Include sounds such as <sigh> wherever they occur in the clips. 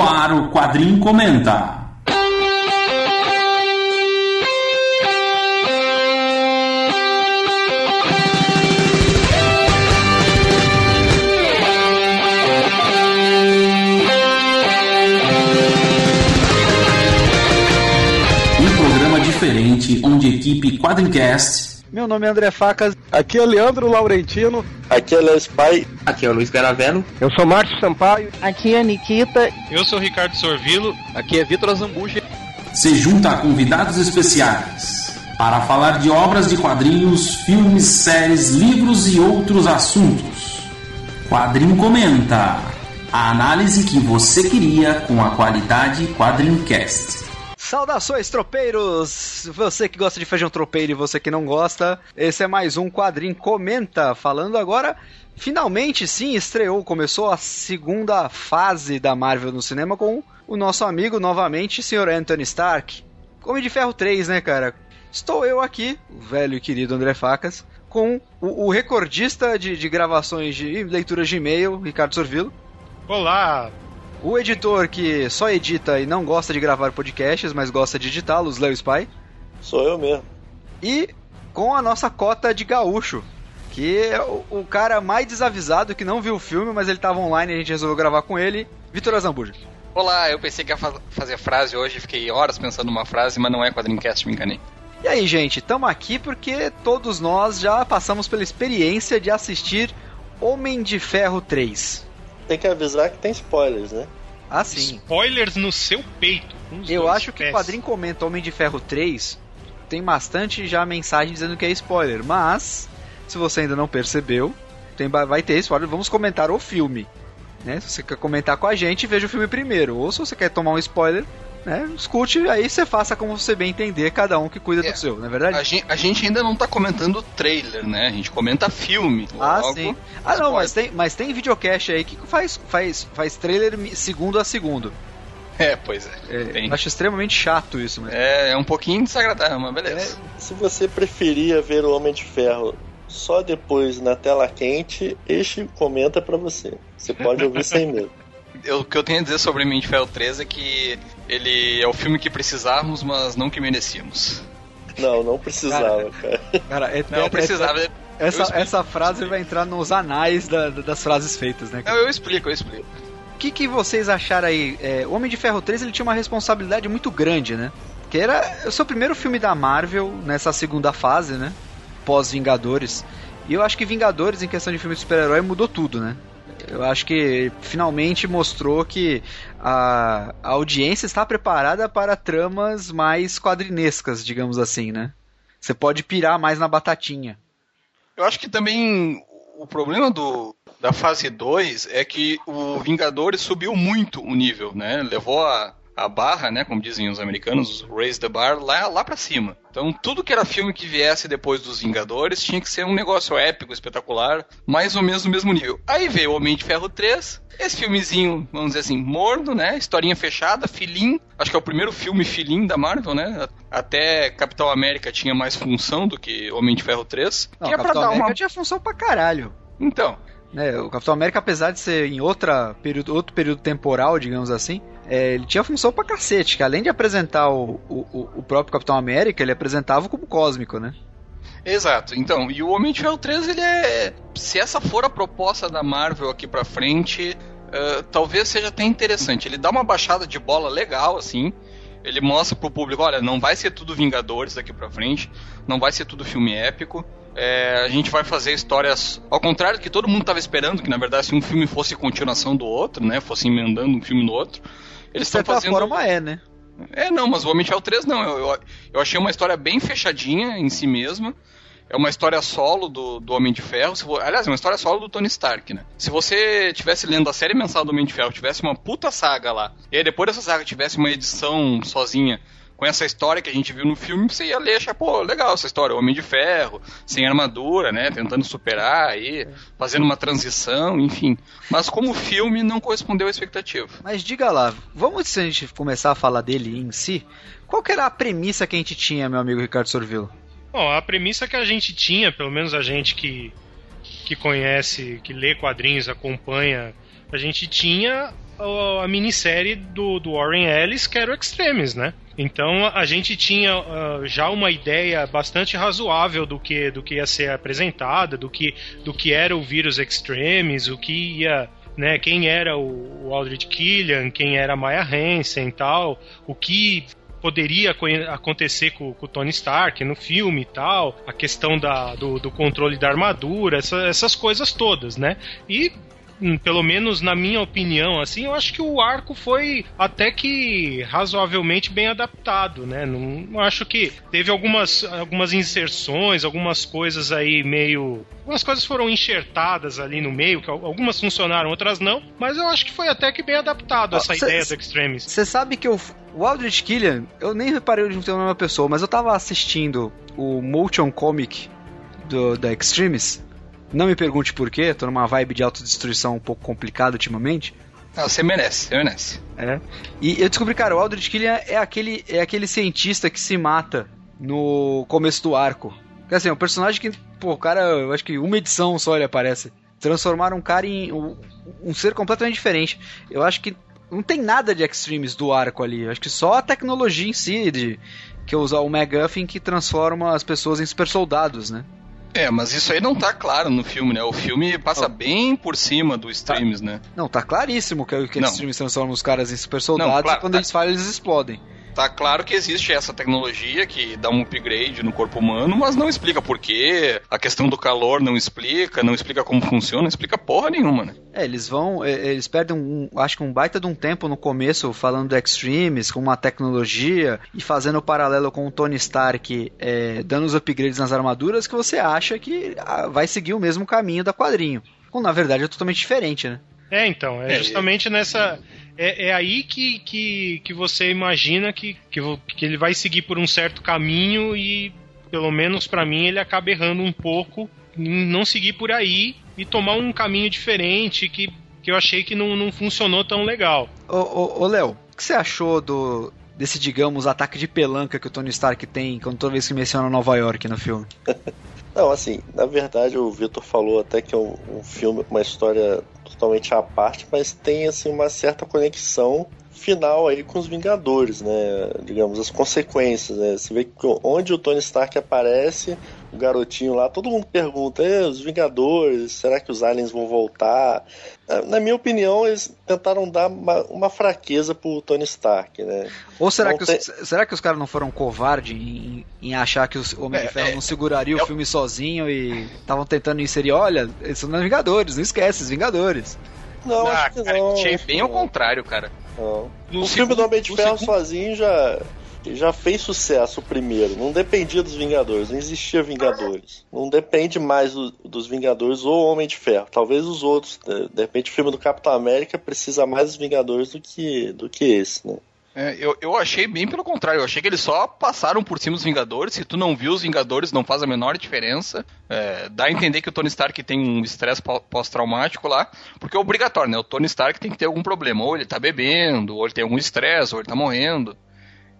No ar, o Quadrinho Comenta. Um programa diferente onde a equipe Quadrincast Meu nome é André Facas. Aqui é Leandro Laurentino. Aqui é Léo Spy. Aqui é o Luiz Garavello. Eu sou Márcio Sampaio. Aqui é a Nikita. Eu sou o Ricardo Sorvilo. Aqui é Vitor Zambuja. se junta a convidados especiais para falar de obras de quadrinhos, filmes, séries, livros e outros assuntos. Quadrinho Comenta. A análise que você queria com a qualidade Quadrincast. Saudações, tropeiros! Você que gosta de feijão tropeiro e você que não gosta, esse é mais um Quadrinho Comenta. Falando agora, finalmente sim, estreou, começou a segunda fase da Marvel no cinema com o nosso amigo novamente, Sr. Anthony Stark. Homem de Ferro 3, né, cara? Estou eu aqui, o velho e querido André Facas, com o, o recordista de, de gravações e leituras de e-mail, Ricardo Sorvilo. Olá! O editor que só edita e não gosta de gravar podcasts, mas gosta de editá-los, Léo Spy. Sou eu mesmo. E com a nossa cota de gaúcho, que é o, o cara mais desavisado que não viu o filme, mas ele tava online e a gente resolveu gravar com ele, Vitor Azambuja. Olá, eu pensei que ia fa fazer frase hoje, fiquei horas pensando numa frase, mas não é Quadrincast, me enganei. E aí, gente, estamos aqui porque todos nós já passamos pela experiência de assistir Homem de Ferro 3. Tem que avisar que tem spoilers, né? Ah, sim. Spoilers no seu peito. Eu dois acho que o quadrinho comenta Homem de Ferro 3 tem bastante já mensagem dizendo que é spoiler, mas se você ainda não percebeu, tem, vai ter spoiler. Vamos comentar o filme. Né? Se você quer comentar com a gente, veja o filme primeiro. Ou se você quer tomar um spoiler, né? escute, aí você faça como você bem entender, cada um que cuida É. do seu, não é verdade? A gente, a gente ainda não tá comentando o trailer, né? A gente comenta filme. Ah, logo, sim. Ah, não, spoiler. mas tem, mas tem videocast aí que faz, faz, faz trailer segundo a segundo. É, pois é. É, acho extremamente chato isso, mas. É, é um pouquinho desagradável, mas beleza. Se você preferia ver o Homem de Ferro só depois na tela quente, este comenta pra você. Você pode ouvir sem medo. <laughs> Eu- o que eu tenho a dizer sobre Homem de Ferro 3 é que ele é o filme que precisávamos, mas não que merecíamos. Não, não precisava, cara. Cara, é, Não, é- precisava. é- Eu essa, essa frase vai entrar nos anais da- da- das frases feitas, né? Não, cara? eu explico, eu explico. O que, que vocês acharam aí? É, o Homem de Ferro 3 ele tinha uma responsabilidade muito grande, né? Que era o seu primeiro filme da Marvel nessa segunda fase, né? Pós-Vingadores. E eu acho que Vingadores, em questão de filme de super-herói, mudou tudo, né? Eu acho que finalmente mostrou que a, a audiência está preparada para tramas mais quadrinescas, digamos assim, né? Você pode pirar mais na batatinha. Eu acho que também o problema do, da fase 2 é que o Vingadores subiu muito o nível, né? Levou a, a barra, né? Como dizem os americanos, raise the bar, lá, lá pra cima. Então tudo que era filme que viesse depois dos Vingadores tinha que ser um negócio épico, espetacular, mais ou menos no mesmo nível. Aí veio o Homem de Ferro 3, esse filmezinho, vamos dizer assim, morno, né? Historinha fechada, filim. Acho que é o primeiro filme filim da Marvel, né? Até Capitão América tinha mais função do que Homem de Ferro 3. Não, que é o pra Capitão dar América uma tinha função pra caralho. então, né, o Capitão América, apesar de ser em outra período, outro período temporal, digamos assim, é, ele tinha função pra cacete, que além de apresentar o, o, o- próprio Capitão América, ele apresentava como cósmico, né? exato. Então, e o Homem de Ferro 3, ele é. Se essa for a proposta da Marvel aqui pra frente, eh, talvez seja até interessante. Ele dá uma baixada de bola legal, assim. Ele mostra pro público: olha, não vai ser tudo Vingadores daqui pra frente, não vai ser tudo filme épico. É, a gente vai fazer histórias ao contrário do que todo mundo estava esperando, que na verdade se um filme fosse continuação do outro, né, fosse emendando um filme no outro, eles estão fazendo forma é, né? é, não, mas o Homem de Ferro 3 não. Eu, eu, eu achei uma história bem fechadinha em si mesma. É uma história solo do, do Homem de Ferro. Aliás, é uma história solo do Tony Stark, né? Se você tivesse lendo a série mensal do Homem de Ferro, tivesse uma puta saga lá, e aí depois dessa saga tivesse uma edição sozinha com essa história que a gente viu no filme, você ia ler e achar, pô, legal essa história. Homem de Ferro, sem armadura, né? Tentando superar aí, fazendo uma transição, enfim. Mas como filme, não correspondeu à expectativa. Mas diga lá, vamos antes de a gente começar a falar dele em si, qual que era a premissa que a gente tinha, meu amigo Ricardo Sorvilo? Bom, a premissa que a gente tinha, pelo menos a gente que, que conhece, que lê quadrinhos, acompanha, a gente tinha a, a minissérie do, do Warren Ellis, que era o Extremes, né? Então a gente tinha uh, já uma ideia bastante razoável do que, do que ia ser apresentada, do que, do que era o vírus Extremes, o que ia né, quem era o, o Aldrich Killian, quem era a Maya Hansen e tal, o que poderia acontecer com, com, o Tony Stark no filme e tal, a questão da, do, do controle da armadura, essa, essas coisas todas, né? E pelo menos na minha opinião, assim, eu acho que o arco foi até que razoavelmente bem adaptado, né? Não, não acho que teve algumas, algumas inserções, algumas coisas aí meio. Algumas coisas foram enxertadas ali no meio, que algumas funcionaram, outras não, mas eu acho que foi até que bem adaptado essa cê, ideia do Extremis. Você sabe que eu, o Aldrich Killian, eu nem reparei de ter uma pessoa, mas eu tava assistindo o motion comic do, da Extremis não me pergunte por quê, tô numa vibe de autodestruição um pouco complicada ultimamente. Ah, você merece, você merece. É. E eu descobri, cara, o Aldrich Killian é aquele, é aquele cientista que se mata no começo do arco. Quer assim, é um personagem que, pô, o cara, eu acho que uma edição só ele aparece. Transformaram um cara em um, um ser completamente diferente. Eu acho que não tem nada de extremes do arco ali. Eu acho que só a tecnologia em si, de que usar o MacGuffin que transforma as pessoas em super soldados, né? É, mas isso aí não tá claro no filme, né? O filme passa oh. bem por cima do Streams, tá. né? Não, tá claríssimo que, que os Streams transformam os caras em super soldados não, claro, e quando tá. eles falham, eles explodem. Tá claro que existe essa tecnologia que dá um upgrade no corpo humano, mas não explica por quê. A questão do calor não explica, não explica como funciona, não explica porra nenhuma, né? É, eles vão, é, eles perdem um, acho que um baita de um tempo no começo falando do Extremes, com uma tecnologia e fazendo o paralelo com o Tony Stark é, dando os upgrades nas armaduras que você acha que ah, vai seguir o mesmo caminho da quadrinho. Quando na verdade é totalmente diferente, né? É, então, é, é justamente nessa é, é aí que, que, que você imagina que, que, que ele vai seguir por um certo caminho e, pelo menos para mim, ele acaba errando um pouco em não seguir por aí e tomar um caminho diferente que, que eu achei que não, não funcionou tão legal. Ô, ô, ô Léo, o que você achou do, desse, digamos, ataque de pelanca que o Tony Stark tem quando toda vez que menciona Nova York no filme? <laughs> Não, assim, na verdade o Victor falou até que é um, um filme, uma história totalmente à parte, mas tem assim uma certa conexão final aí com os Vingadores, né? Digamos, as consequências, né? Você vê que onde o Tony Stark aparece, o garotinho lá, todo mundo pergunta, os Vingadores, será que os aliens vão voltar? Na minha opinião, eles tentaram dar uma, uma fraqueza pro Tony Stark, né? Ou será, que, tem... os, será que os caras não foram covardes em, em achar que o Homem é, de Ferro é, não seguraria é, o filme sozinho e estavam tentando inserir, olha, esses são os Vingadores, não esquece, os Vingadores. Não, ah, acho que cara, não. Achei bem ao contrário, cara. Não. O filme do Homem de Ferro segundo... sozinho já já fez sucesso o primeiro. Não dependia dos Vingadores, não existia Vingadores. Não depende mais do, dos Vingadores ou Homem de Ferro. Talvez os outros. De, repente o filme do Capitão América precisa mais dos Vingadores do que, do que esse, né? É, eu, eu achei bem pelo contrário, eu achei que eles só passaram por cima dos Vingadores. Se tu não viu os Vingadores, não faz a menor diferença. É, dá a entender que o Tony Stark tem um estresse pós-traumático lá, porque é obrigatório, né? O Tony Stark tem que ter algum problema. Ou ele tá bebendo, ou ele tem algum estresse, ou ele tá morrendo.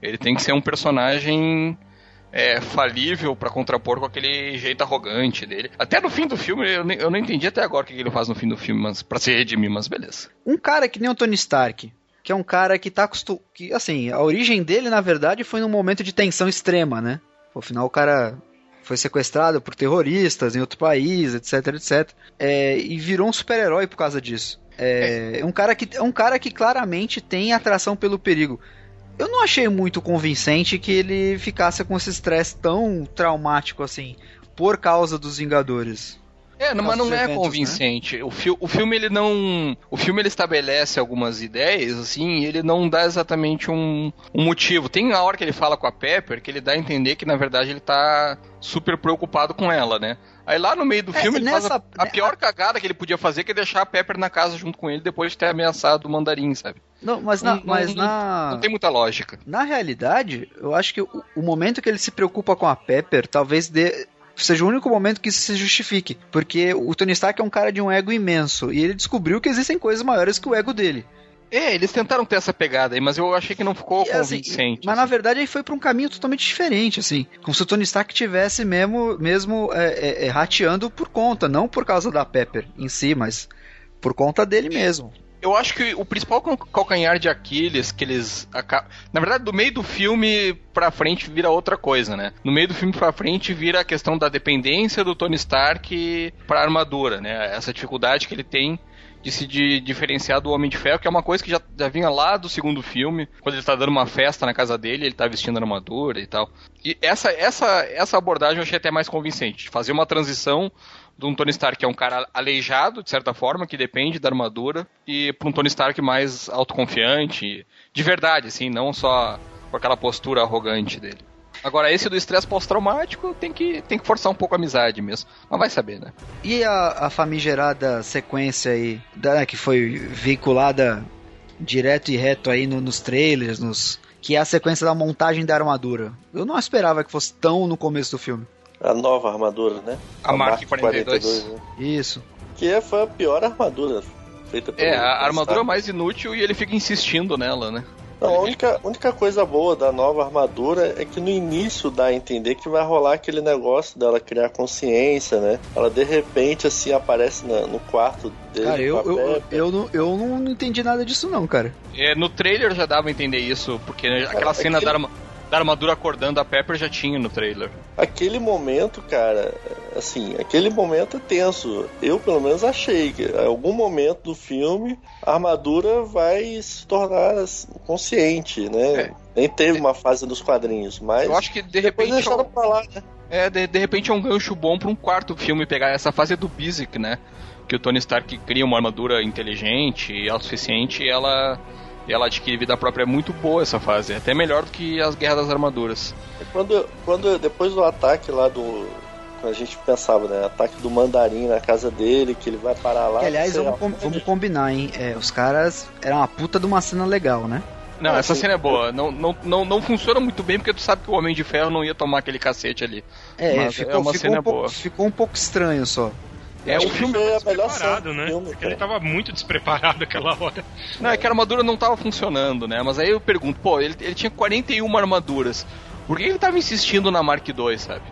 Ele tem que ser um personagem é, falível para contrapor com aquele jeito arrogante dele. Até no fim do filme, eu, nem, eu não entendi até agora o que ele faz no fim do filme, mas para se redimir, mas beleza. Um cara que nem o Tony Stark, que é um cara que tá acostumado. Que, assim, a origem dele, na verdade, foi num momento de tensão extrema, né? Afinal, o cara foi sequestrado por terroristas em outro país, etc, etc. É, e virou um super-herói por causa disso. É, é, um cara que, é um cara que claramente tem atração pelo perigo eu não achei muito convincente que ele ficasse com esse estresse tão traumático assim, por causa dos Vingadores. É, não, mas não é eventos, convincente. Né? O, fi o filme ele não, o filme ele estabelece algumas ideias assim, e ele não dá exatamente um, um, motivo. Tem a hora que ele fala com a Pepper que ele dá a entender que na verdade ele tá super preocupado com ela, né? Aí lá no meio do é, filme ele nessa, faz a, a pior cagada que ele podia fazer, que é deixar a Pepper na casa junto com ele depois de ter ameaçado o mandarim, sabe? Não, mas, na, não, mas não, na... não tem muita lógica. Na realidade, eu acho que o, o momento que ele se preocupa com a Pepper, talvez dê, seja o único momento que isso se justifique. Porque o Tony Stark é um cara de um ego imenso. E ele descobriu que existem coisas maiores que o ego dele. É, eles tentaram ter essa pegada aí, mas eu achei que não ficou e, assim, convincente. mas assim. na verdade aí foi para um caminho totalmente diferente, assim. Como se o Tony Stark tivesse mesmo, mesmo é, é, é, rateando por conta, não por causa da Pepper em si, mas por conta dele mesmo. Eu acho que o principal calcanhar de Aquiles que eles na verdade do meio do filme pra frente vira outra coisa, né? No meio do filme pra frente vira a questão da dependência do Tony Stark pra armadura, né? Essa dificuldade que ele tem de se de diferenciar do Homem de Ferro, que é uma coisa que já, já vinha lá do segundo filme, quando ele tá dando uma festa na casa dele, ele tá vestindo armadura e tal. E essa, essa, essa abordagem eu achei até mais convincente, fazer uma transição de um Tony Stark que é um cara aleijado, de certa forma, que depende da armadura, e para um Tony Stark mais autoconfiante, de verdade, assim, não só com aquela postura arrogante dele. Agora, esse do estresse pós-traumático tem que, tem que forçar um pouco a amizade mesmo. Mas vai saber, né? E a, a famigerada sequência aí, da, que foi veiculada direto e reto aí no, nos trailers, nos, que é a sequência da montagem da armadura. Eu não esperava que fosse tão no começo do filme. A nova armadura, né? A, a Mark 42. 42 né? Isso. Que foi a pior armadura feita É, a armadura mais inútil e ele fica insistindo nela, né? Não, a única, única coisa boa da nova armadura é que no início dá a entender que vai rolar aquele negócio dela criar consciência, né? Ela de repente assim aparece na, no quarto dele. Cara, eu, eu, eu, eu, não, eu não entendi nada disso não, cara. É, no trailer já dava a entender isso, porque aquela cena aquele... da armadura da armadura acordando a Pepper já tinha no trailer. Aquele momento, cara, assim, aquele momento é tenso. Eu, pelo menos, achei que em algum momento do filme a armadura vai se tornar consciente, né? É. Nem teve uma fase dos quadrinhos, mas. Eu acho que de repente. Deixaram é pra lá, né? É, de, de repente é um gancho bom para um quarto filme pegar essa fase do Bisic, né? Que o Tony Stark cria uma armadura inteligente e autossuficiente e ela ela adquire vida própria. É muito boa essa fase, é até melhor do que as Guerras das Armaduras. Quando, quando depois do ataque lá do. A gente pensava, né? Ataque do mandarim na casa dele, que ele vai parar lá. aliás, vamos, com, vamos combinar, hein? É, os caras eram uma puta de uma cena legal, né? Não, essa cena é boa. Não, não, não, não funciona muito bem porque tu sabe que o Homem de Ferro não ia tomar aquele cacete ali. É, Mas ficou, é uma ficou cena um boa. Pouco, ficou um pouco estranho só. É, o filme melhor cena né? Filme, ele tava muito despreparado aquela hora. Não, é que a armadura não tava funcionando, né? Mas aí eu pergunto, pô, ele, ele tinha 41 armaduras. Por que ele tava insistindo na Mark II, sabe?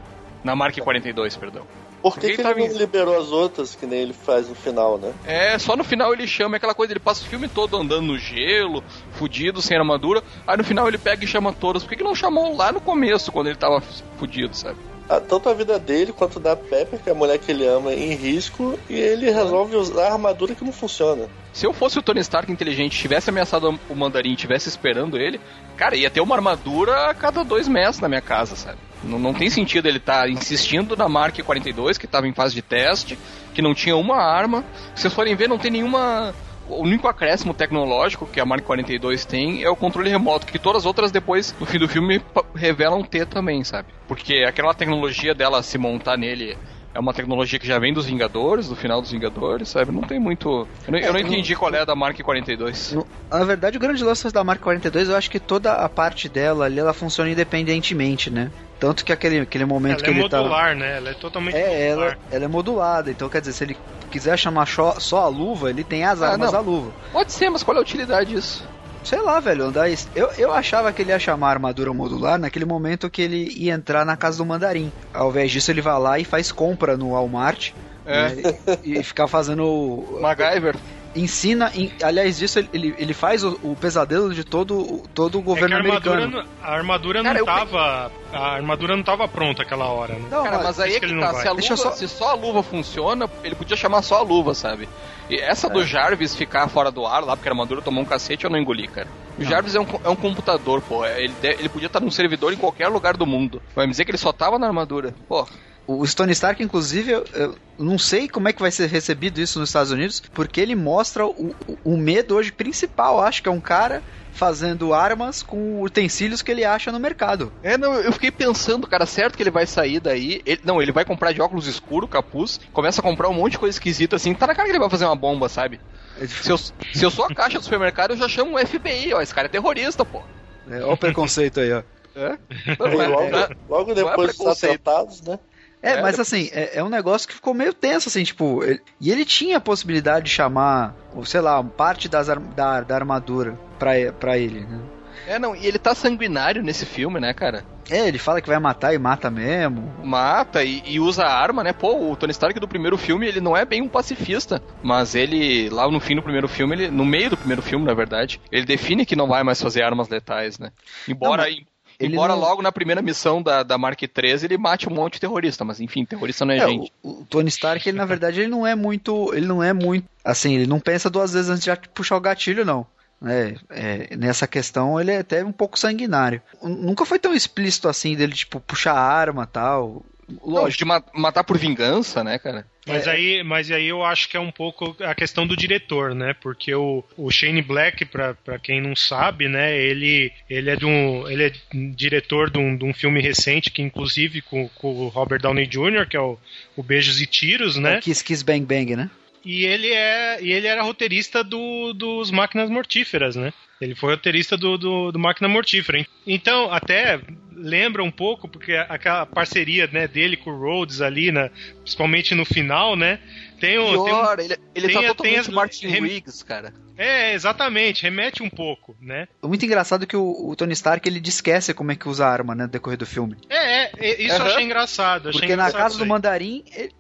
Na Mark 42, perdão. Por que, que ele, ele não liberou as outras que nem ele faz no final, né? É, só no final ele chama aquela coisa, ele passa o filme todo andando no gelo, fudido, sem armadura, aí no final ele pega e chama todas. Por que, que não chamou lá no começo, quando ele tava fudido, sabe? Tanto a vida dele quanto da Pepper, que é a mulher que ele ama, em risco, e ele resolve usar a armadura que não funciona. Se eu fosse o Tony Stark inteligente, tivesse ameaçado o mandarim tivesse esperando ele, cara, ia ter uma armadura a cada dois metros na minha casa, sabe? Não, não tem sentido ele estar tá insistindo na Mark 42, que estava em fase de teste, que não tinha uma arma. Se vocês forem ver, não tem nenhuma o único acréscimo tecnológico que a Mark 42 tem é o controle remoto, que todas as outras depois, no fim do filme, revelam ter também, sabe? Porque aquela tecnologia dela se montar nele é uma tecnologia que já vem dos Vingadores, do final dos Vingadores, sabe? Não tem muito. Eu não, eu não é, entendi qual é a da Mark 42. Na verdade, o grande lance da Mark 42, eu acho que toda a parte dela ali ela funciona independentemente, né? Tanto que aquele, aquele momento ela que é ele tá. Ela é modular, né? Ela é totalmente é, modular. Ela, ela é modulada, então quer dizer, se ele quiser chamar só a luva, ele tem as ah, armas da luva. Pode ser, mas qual é a utilidade disso? Sei lá, velho, andar. Eu, eu achava que ele ia chamar armadura modular naquele momento que ele ia entrar na casa do mandarim. Ao invés disso, ele vai lá e faz compra no Walmart. É. Né, e, e ficar fazendo. <laughs> MacGyver ensina, in, aliás, disso ele, ele faz o, o, pesadelo de todo, todo o governo é a americano. a armadura não Cara, tava. Eu... A armadura não tava pronta aquela hora, né? Não, Cara, mas aí é que, que tá. Se, a luva, só... se só a luva funciona, ele podia chamar só a luva, sabe? E essa é. do Jarvis ficar fora do ar lá, porque a armadura tomou um cacete, eu não engoli, cara. O não. Jarvis é um, é um computador, pô. Ele, ele podia estar num servidor em qualquer lugar do mundo. Vai me dizer que ele só tava na armadura. Pô. O Stone Stark, inclusive, eu, eu, não sei como é que vai ser recebido isso nos Estados Unidos, porque ele mostra o, o, medo hoje principal, acho que é um cara fazendo armas com utensílios que ele acha no mercado. É, não, eu fiquei pensando, cara, certo que ele vai sair daí. Ele, não, ele vai comprar de óculos escuro, capuz, começa a comprar um monte de coisa esquisita assim. Tá na cara que ele vai fazer uma bomba, sabe? É se eu, se eu sou a caixa do supermercado, eu já chamo o FBI, ó. Esse cara é terrorista, pô. É, olha o preconceito aí, ó. É? logo, logo depois dos atentados, né? É, é, mas assim, é, é, um negócio que ficou meio tenso, assim, tipo. Ele, e ele tinha a possibilidade de chamar, sei lá, parte das, da, da armadura pra, pra ele, né? É, não, e ele tá sanguinário nesse filme, né, cara? É, ele fala que vai matar e mata mesmo. Mata e, e usa arma, né? Pô, o Tony Stark do primeiro filme, ele não é bem um pacifista, mas ele, lá no fim do primeiro filme, ele, no meio do primeiro filme, na verdade, ele define que não vai mais fazer armas letais, né? Embora... Não, mas... Ele Embora não... logo na primeira missão da, da Mark 13 ele mate um monte de terrorista, mas enfim, terrorista não é, é gente. O, o, Tony Stark, ele na verdade, ele não é muito. Ele não é muito. Assim, ele não pensa duas vezes antes de puxar o gatilho, não. É, é, nessa questão ele é até um pouco sanguinário. Nunca foi tão explícito assim dele, tipo, puxar arma tal. Lógico, de ma matar por vingança, né, cara? Mas, é. aí, mas aí eu acho que é um pouco a questão do diretor, né? Porque o, o Shane Black, pra, pra quem não sabe, né? Ele, ele, é, de um, ele é diretor de um, de um filme recente, que inclusive com, com o Robert Downey Jr., que é o, o Beijos e Tiros, né? É Kiss Kiss Bang Bang, né? E ele, é, e ele era roteirista do, dos Máquinas Mortíferas, né? Ele foi roteirista do, do, do Máquina Mortífera. Então, até lembra um pouco, porque aquela parceria né, dele com o Rhodes ali, né, principalmente no final, né? Tem um. Pior, tem um, ele, ele tem, tá totalmente tem Martin rem... Riggs, cara. É, exatamente, remete um pouco, né? Muito engraçado que o, o, Tony Stark ele esquece como é que usa a arma, né, no decorrer do filme. É, é isso uhum. eu achei engraçado. Achei porque engraçado na casa do Mandarim, ele,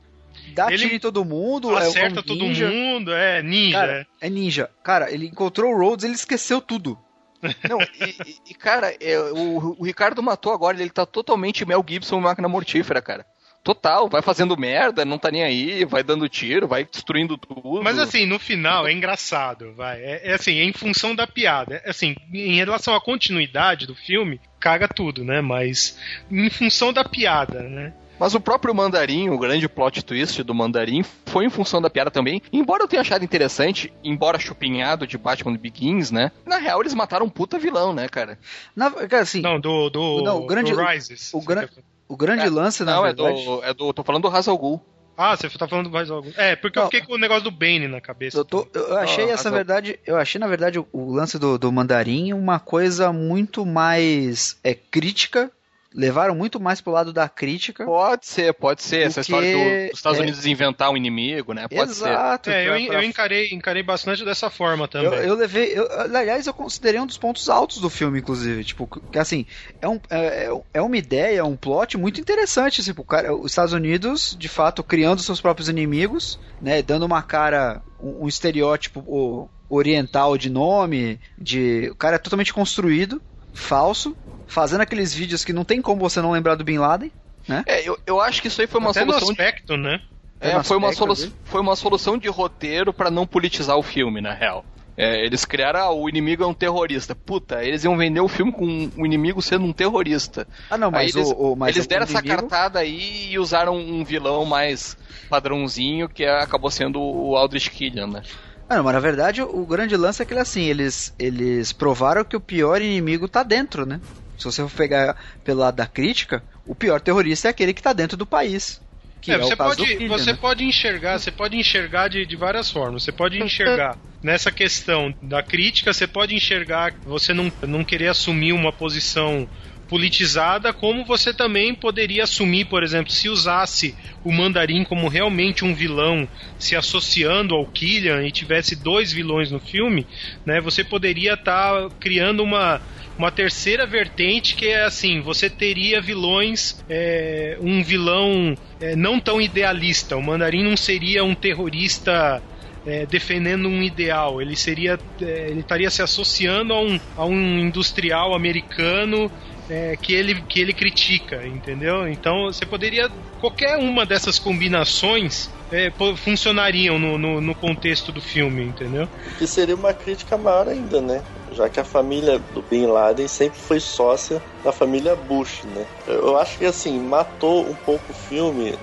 dá ele tiro em todo mundo. É acerta é todo mundo, é ninja. Cara, é ninja. Cara, ele encontrou o Rhodes, ele esqueceu tudo. <laughs> Não, e, e cara, é, o, o, Ricardo matou agora, ele tá totalmente Mel Gibson máquina mortífera, cara. Total, vai fazendo merda, não tá nem aí, vai dando tiro, vai destruindo tudo. Mas assim, no final é engraçado, vai. É, é assim, é em função da piada. É, assim, em relação à continuidade do filme, caga tudo, né? Mas em função da piada, né? Mas o próprio Mandarim, o grande plot twist do Mandarim, foi em função da piada também. Embora eu tenha achado interessante, embora chupinhado de Batman Begins, né? Na real, eles mataram um puta vilão, né, cara? Na, cara, assim, não, do, do, não, o grande, do Rises. O, o, gran, o grande é, lance, na não, verdade... é do, é do... Tô falando do Hazal Ghul. Ah, você tá falando mais algo. É, porque não, eu fiquei com o negócio do Bane na cabeça. Eu, tô, eu achei essa verdade. Eu achei, na verdade, o, o lance do, do mandarim uma coisa muito mais é, crítica levaram muito mais pro lado da crítica. Pode ser, pode ser. Essa que... história do, dos Estados é... Unidos inventar um inimigo, né? Pode Exato, ser. É, eu, eu encarei, encarei bastante dessa forma também. Eu, eu levei. Eu, aliás, eu considerei um dos pontos altos do filme, inclusive. Tipo, que assim, é, um, é, é uma ideia, um plot muito interessante. Tipo, cara, os Estados Unidos, de fato, criando seus próprios inimigos, né? Dando uma cara, um, um estereótipo o, oriental de nome, de. O cara é totalmente construído, falso fazendo aqueles vídeos que não tem como você não lembrar do Bin Laden, né? É, eu, eu acho que isso aí foi uma Até solução. No aspecto, de... né? É, foi uma, solu... foi uma solução de roteiro para não politizar o filme, na real. É, eles criaram, ah, o inimigo é um terrorista. Puta, eles iam vender o filme com o inimigo sendo um terrorista. Ah, não, mas, eles, o, o, mas eles deram inimigo... essa cartada aí e usaram um vilão mais padrãozinho, que acabou sendo o Aldrich Killian, né? Ah, não, mas na verdade o grande lance é que assim, eles, eles provaram que o pior inimigo tá dentro, né? Se você for pegar pelo lado da crítica, o pior terrorista é aquele que está dentro do país. É, é, você, pode, você né? pode enxergar, você pode enxergar de, de várias formas. Você pode enxergar nessa questão da crítica, você pode enxergar você não, não querer assumir uma posição politizada, como você também poderia assumir, por exemplo, se usasse o Mandarim como realmente um vilão, se associando ao Killian e tivesse dois vilões no filme, né? Você poderia estar tá criando uma uma terceira vertente que é assim: você teria vilões, é, um vilão é, não tão idealista. O Mandarim não seria um terrorista é, defendendo um ideal. Ele seria, é, ele estaria se associando a um, a um industrial americano é, que, ele, que ele critica, entendeu? Então você poderia. Qualquer uma dessas combinações é, funcionariam no, no, no, contexto do filme, entendeu? E seria uma crítica maior ainda, né? Já que a família do Bin Laden sempre foi sócia da família Bush, né? Eu acho que assim, matou um pouco o filme,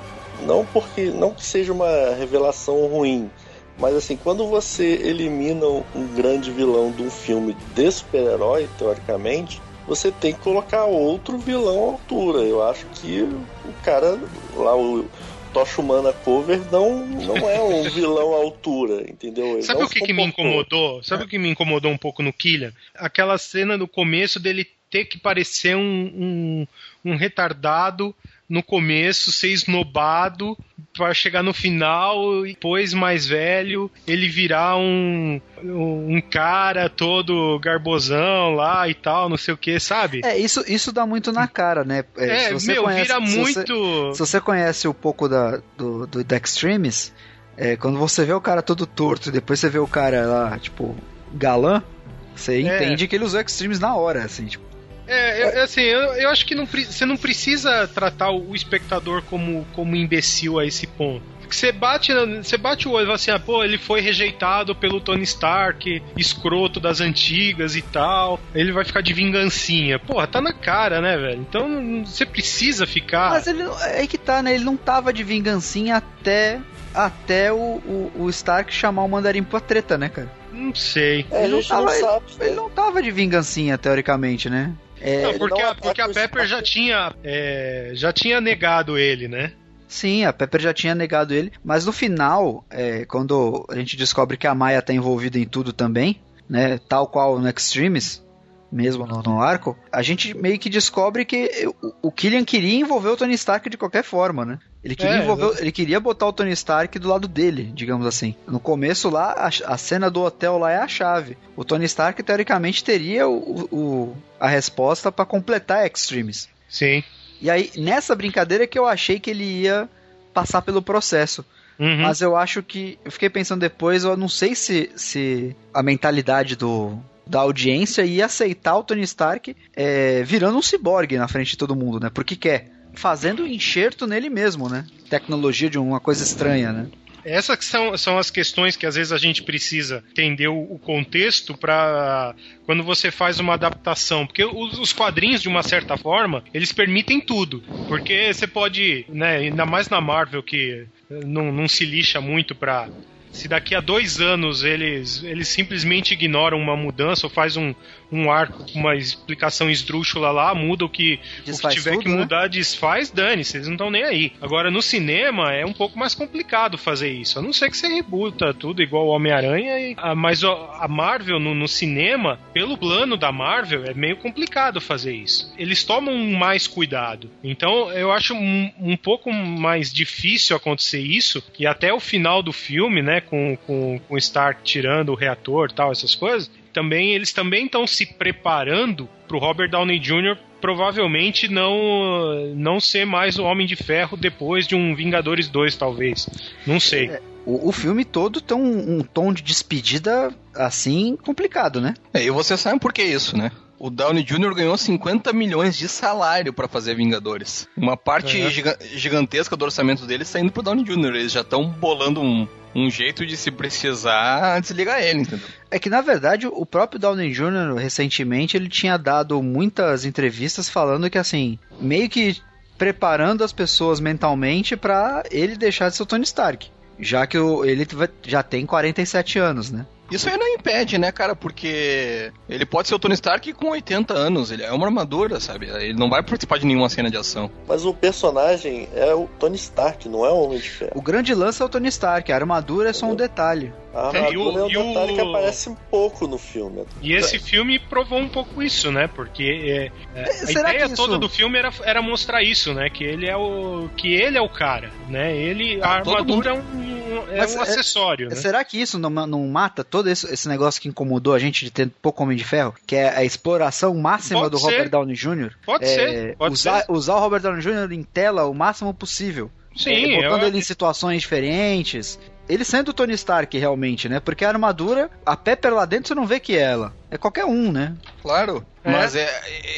não porque. não que seja uma revelação ruim. Mas assim, quando você elimina um grande vilão de um filme de super-herói, teoricamente, você tem que colocar outro vilão à altura. Eu acho que o cara lá, o Tocha Humana Cover, não, não é um <laughs> vilão à altura, entendeu? Ele Sabe o que, que me incomodou? Sabe é. o que me incomodou um pouco no Killian? Aquela cena no começo dele ter que parecer um, um, um retardado no começo ser esnobado para chegar no final e depois mais velho ele virar um, um cara todo garbosão lá e tal, não sei o que, sabe? É, isso, isso dá muito na cara, né? É, meu, conhece, vira muito. Você, se você conhece um pouco da, do, do The Extremes, é, quando você vê o cara todo torto e depois você vê o cara lá, tipo, galã, você é. entende que ele usou Extremes na hora, assim, tipo. É, eu, assim, eu, eu acho que não, você não precisa tratar o espectador como, como imbecil a esse ponto. Porque você bate, você bate o olho e fala assim, ah, pô, ele foi rejeitado pelo Tony Stark, escroto das antigas e tal. Ele vai ficar de vingancinha. Porra, tá na cara, né, velho? Então você precisa ficar. Mas ele é que tá, né? Ele não tava de vingancinha até até o, o, o Stark chamar o Mandarim pra treta, né, cara? Não sei. É, ele, não tava, não sabe, ele, ele, não tava de vingancinha, teoricamente, né? É, não, porque, não a, porque a Pepper já tinha, é, já tinha negado ele, né? Sim, a Pepper já tinha negado ele, mas no final, é, quando a gente descobre que a Maya está envolvida em tudo também, né, tal qual no Extremes, mesmo no, no, arco, a gente meio que descobre que o, o Killian queria envolver o Tony Stark de qualquer forma, né? Ele queria, é, envolver, ele queria botar o Tony Stark do lado dele, digamos assim. No começo lá, a, a cena do hotel lá é a chave. O Tony Stark, teoricamente, teria o, o a resposta para completar Extremes. Sim. E aí, nessa brincadeira que eu achei que ele ia passar pelo processo. Uhum. Mas eu acho que. Eu fiquei pensando depois, eu não sei se, se a mentalidade do, da audiência e aceitar o Tony Stark é, virando um ciborgue na frente de todo mundo, né? Porque quer. Fazendo enxerto nele mesmo, né? Tecnologia de uma coisa estranha, né? Essas são, são as questões que às vezes a gente precisa entender o, o contexto para quando você faz uma adaptação. Porque os, os, quadrinhos, de uma certa forma, eles permitem tudo. Porque você pode, né, ainda mais na Marvel, que não, não se lixa muito para se daqui a dois anos eles, eles simplesmente ignoram uma mudança ou faz um, um arco com uma explicação esdrúxula lá, muda o que, o que tiver tudo, que né? mudar, né? desfaz, dane-se, eles não estão nem aí. Agora, no cinema é um pouco mais complicado fazer isso. A não ser que você rebuta tudo igual o Homem-Aranha, mas a Marvel no, no, cinema, pelo plano da Marvel, é meio complicado fazer isso. Eles tomam mais cuidado. Então, eu acho um, um pouco mais difícil acontecer isso, e até o final do filme, né, com, com, com Stark tirando o reator tal, essas coisas, também eles também estão se preparando para o Robert Downey Jr. provavelmente não não ser mais o Homem de Ferro depois de um Vingadores 2, talvez. Não sei. É, o, o, filme todo tem um, um, tom de despedida assim complicado, né? É, e você sabe por que isso, né? O Downey Jr. ganhou 50 milhões de salário para fazer Vingadores. Uma parte é. giga gigantesca do orçamento dele saindo pro Downey Jr. Eles já estão bolando um, um jeito de se precisar desligar ele, entendeu? É que na verdade o próprio Downey Jr. recentemente ele tinha dado muitas entrevistas falando que assim, meio que preparando as pessoas mentalmente para ele deixar de ser o Tony Stark. Já que ele já tem 47 anos, né? Isso aí não impede, né, cara? Porque ele pode ser o Tony Stark com 80 anos. Ele é uma armadura, sabe? Ele não vai participar de nenhuma cena de ação. Mas o personagem é o Tony Stark, não é o Homem de Ferro. O grande lance é o Tony Stark. A armadura é só um detalhe. A armadura é, o, é um detalhe o... que aparece um pouco no filme. E esse filme provou um pouco isso, né? Porque é, é, a ideia isso... toda do filme era, era mostrar isso, né? Que ele é o que ele é o cara, né? Ele a ah, armadura mundo... é um, é um é- acessório. Né? Será que isso não, não mata todo esse, esse, negócio que incomodou a gente de ter pouco Homem de Ferro, que é a exploração máxima pode do ser. Robert Downey Jr. Pode é, ser. Pode usar, ser. usar o Robert Downey Jr. em tela o máximo possível. Sim, é, botando eu... ele em situações diferentes. Ele sendo o Tony Stark realmente, né? Porque a armadura, a Pepper lá dentro você não vê que é ela. É qualquer um, né? Claro. É. Mas é,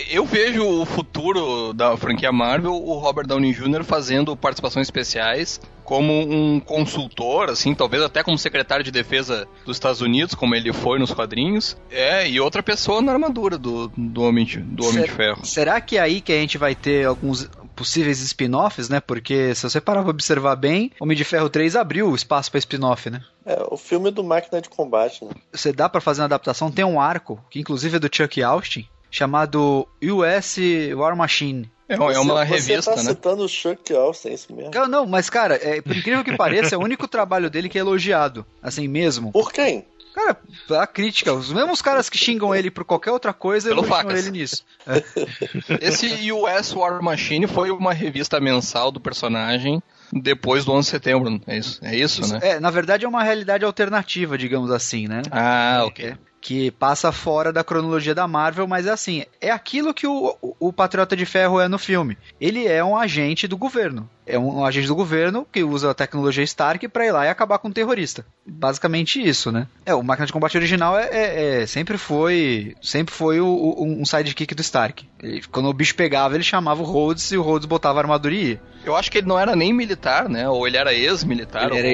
eu vejo o futuro da franquia Marvel, o Robert Downey Jr. fazendo participações especiais como um consultor, assim, talvez até como secretário de defesa dos Estados Unidos, como ele foi nos quadrinhos. É, e outra pessoa na armadura do, do Homem, de, do homem de Ferro. Será que é aí que a gente vai ter alguns possíveis spin-offs, né? Porque se você parar pra observar bem, Homem de Ferro 3 abriu o espaço pra spin-off, né? É, o filme do Máquina de Combate, né? Você dá para fazer uma adaptação, tem um arco, que inclusive é do Chuck Austin, chamado US War Machine. É, é uma você, revista, você tá né? citando o Chuck Austin, é isso mesmo? Não, não, mas cara, é, por incrível que pareça, é o único trabalho dele que é elogiado, assim mesmo. Por quem? Cara, a crítica, os mesmos caras que xingam ele por qualquer outra coisa, Pelo elogiam facas. ele nisso. <laughs> Esse US War Machine foi uma revista mensal do personagem depois do 11 de setembro. É isso, é isso, né? É, na verdade é uma realidade alternativa, digamos assim, né? Ah, ok. Que passa fora da cronologia da Marvel, mas é assim, é aquilo que o, o, o Patriota de Ferro é no filme. Ele é um agente do governo. É um, um agente do governo que usa a tecnologia Stark pra ir lá e acabar com um terrorista. Basicamente isso, né? É, o Máquina de Combate original é, é- é- sempre foi sempre foi o- o- um sidekick do Stark. Ele- quando o bicho pegava, ele chamava o Rhodes e o Rhodes botava a armadura e ia. Eu acho que ele não era nem militar, né? Ou ele era ex-militar. Ele era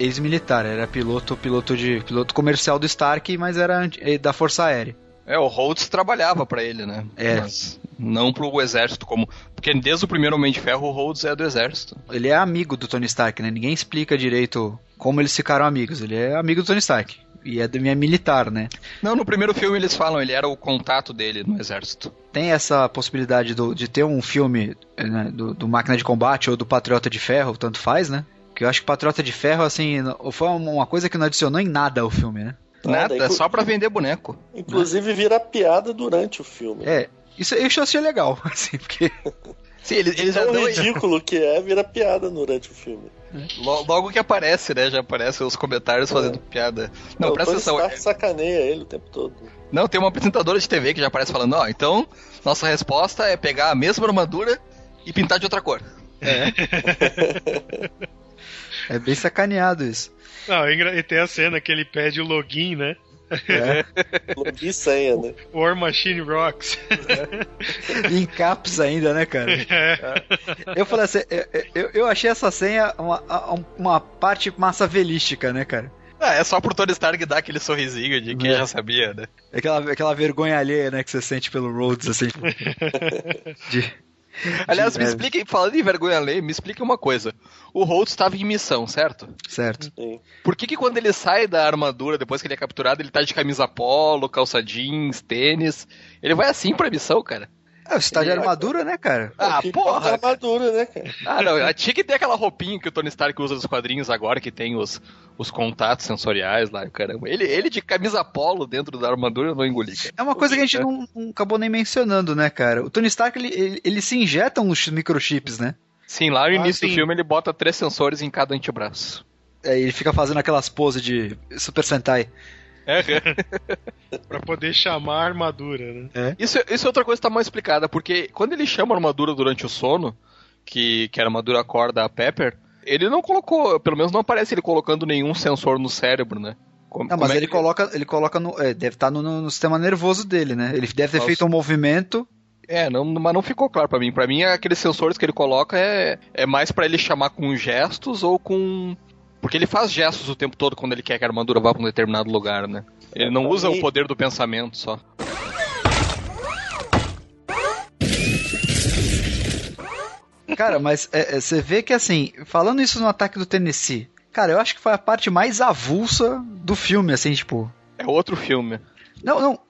ex-militar, era piloto, piloto de piloto comercial do Stark, mas era eh, da Força Aérea. É, o Rhodes trabalhava pra ele, né? <laughs> É. Mas não pro exército, como. Porque desde o primeiro Homem de Ferro, o Rhodes é do exército. Ele é amigo do Tony Stark, né? Ninguém explica direito como eles ficaram amigos. Ele é amigo do Tony Stark. E é, é militar, né? Não, no primeiro filme eles falam, ele era o contato dele no exército. Tem essa possibilidade do- de ter um filme né, do, do Máquina de Combate ou do Patriota de Ferro, tanto faz, né? Que eu acho que Patriota de Ferro, assim, foi uma coisa que não adicionou em nada ao filme, né? Nada, é só pra vender boneco. Inclusive vira piada durante o filme. É, isso eu achei legal, <laughs> assim, porque <laughs> Sim, eles, eles já Tão ridículo que é, vira piada durante o filme. Lo- Logo que aparece, né? Já aparecem os comentários fazendo piada. Não, presta atenção. Stark sacaneia ele o tempo todo. Não, tem uma apresentadora de TV que já aparece falando, ó, então, nossa resposta é pegar a mesma armadura e pintar de outra cor. é <laughs> bem sacaneado isso. Não, é e tem a cena que ele pede o login, né? Login e senha, né? War Machine Rocks. E em caps ainda, né, cara? Eu falei assim, eu, eu, eu achei essa senha uma, uma parte massa velística, né, cara? Ah, é só pro Tony Stark dar aquele sorrisinho de quem É. já sabia, né? Aquela, aquela vergonha alheia, né, que você sente pelo Rhodes, assim. <laughs> de, Aliás, me leve. explique, falando em vergonha alheia, me explique uma coisa. O Rhodes estava em missão, certo? Certo. Sim. Por que, que quando ele sai da armadura, depois que ele é capturado, ele tá de camisa polo, calça jeans, tênis? Ele vai assim pra missão, cara? É, você tá de armadura, né, cara? Ah, Que porra! armadura, né, cara? Ah, não, tinha que ter aquela roupinha que o Tony Stark usa nos quadrinhos agora, que tem os, os contatos sensoriais lá, caramba. Ele, ele de camisa polo dentro da armadura eu não engoli, cara. É uma coisa que a gente não, não acabou nem mencionando, né, cara? O Tony Stark, ele, ele, ele se injeta uns microchips, né? Sim, lá no Ah, início do sim. filme ele bota três sensores em cada antebraço. É, ele fica fazendo aquelas poses de Super Sentai. <laughs> pra poder chamar a armadura, né? Isso, isso é outra coisa que tá mal explicada, porque quando ele chama a armadura durante o sono, que, que a armadura acorda a Pepper, ele não colocou, pelo menos não aparece ele colocando nenhum sensor no cérebro, né? Como- Não, mas é ele que- coloca, ele coloca no. é, deve estar no, no sistema nervoso dele, né? Ele deve ter Nossa. feito um movimento. É, não, mas não ficou claro pra mim. Pra mim, aqueles sensores que ele coloca é, é mais pra ele chamar com gestos ou com. Porque ele faz gestos o tempo todo quando ele quer que a armadura vá pra um determinado lugar, né? Ele não usa o poder do pensamento só. Cara, mas é, é, você vê que assim, falando isso no ataque do Tennessee, cara, eu acho que foi a parte mais avulsa do filme, assim, tipo. É outro filme. Não, não.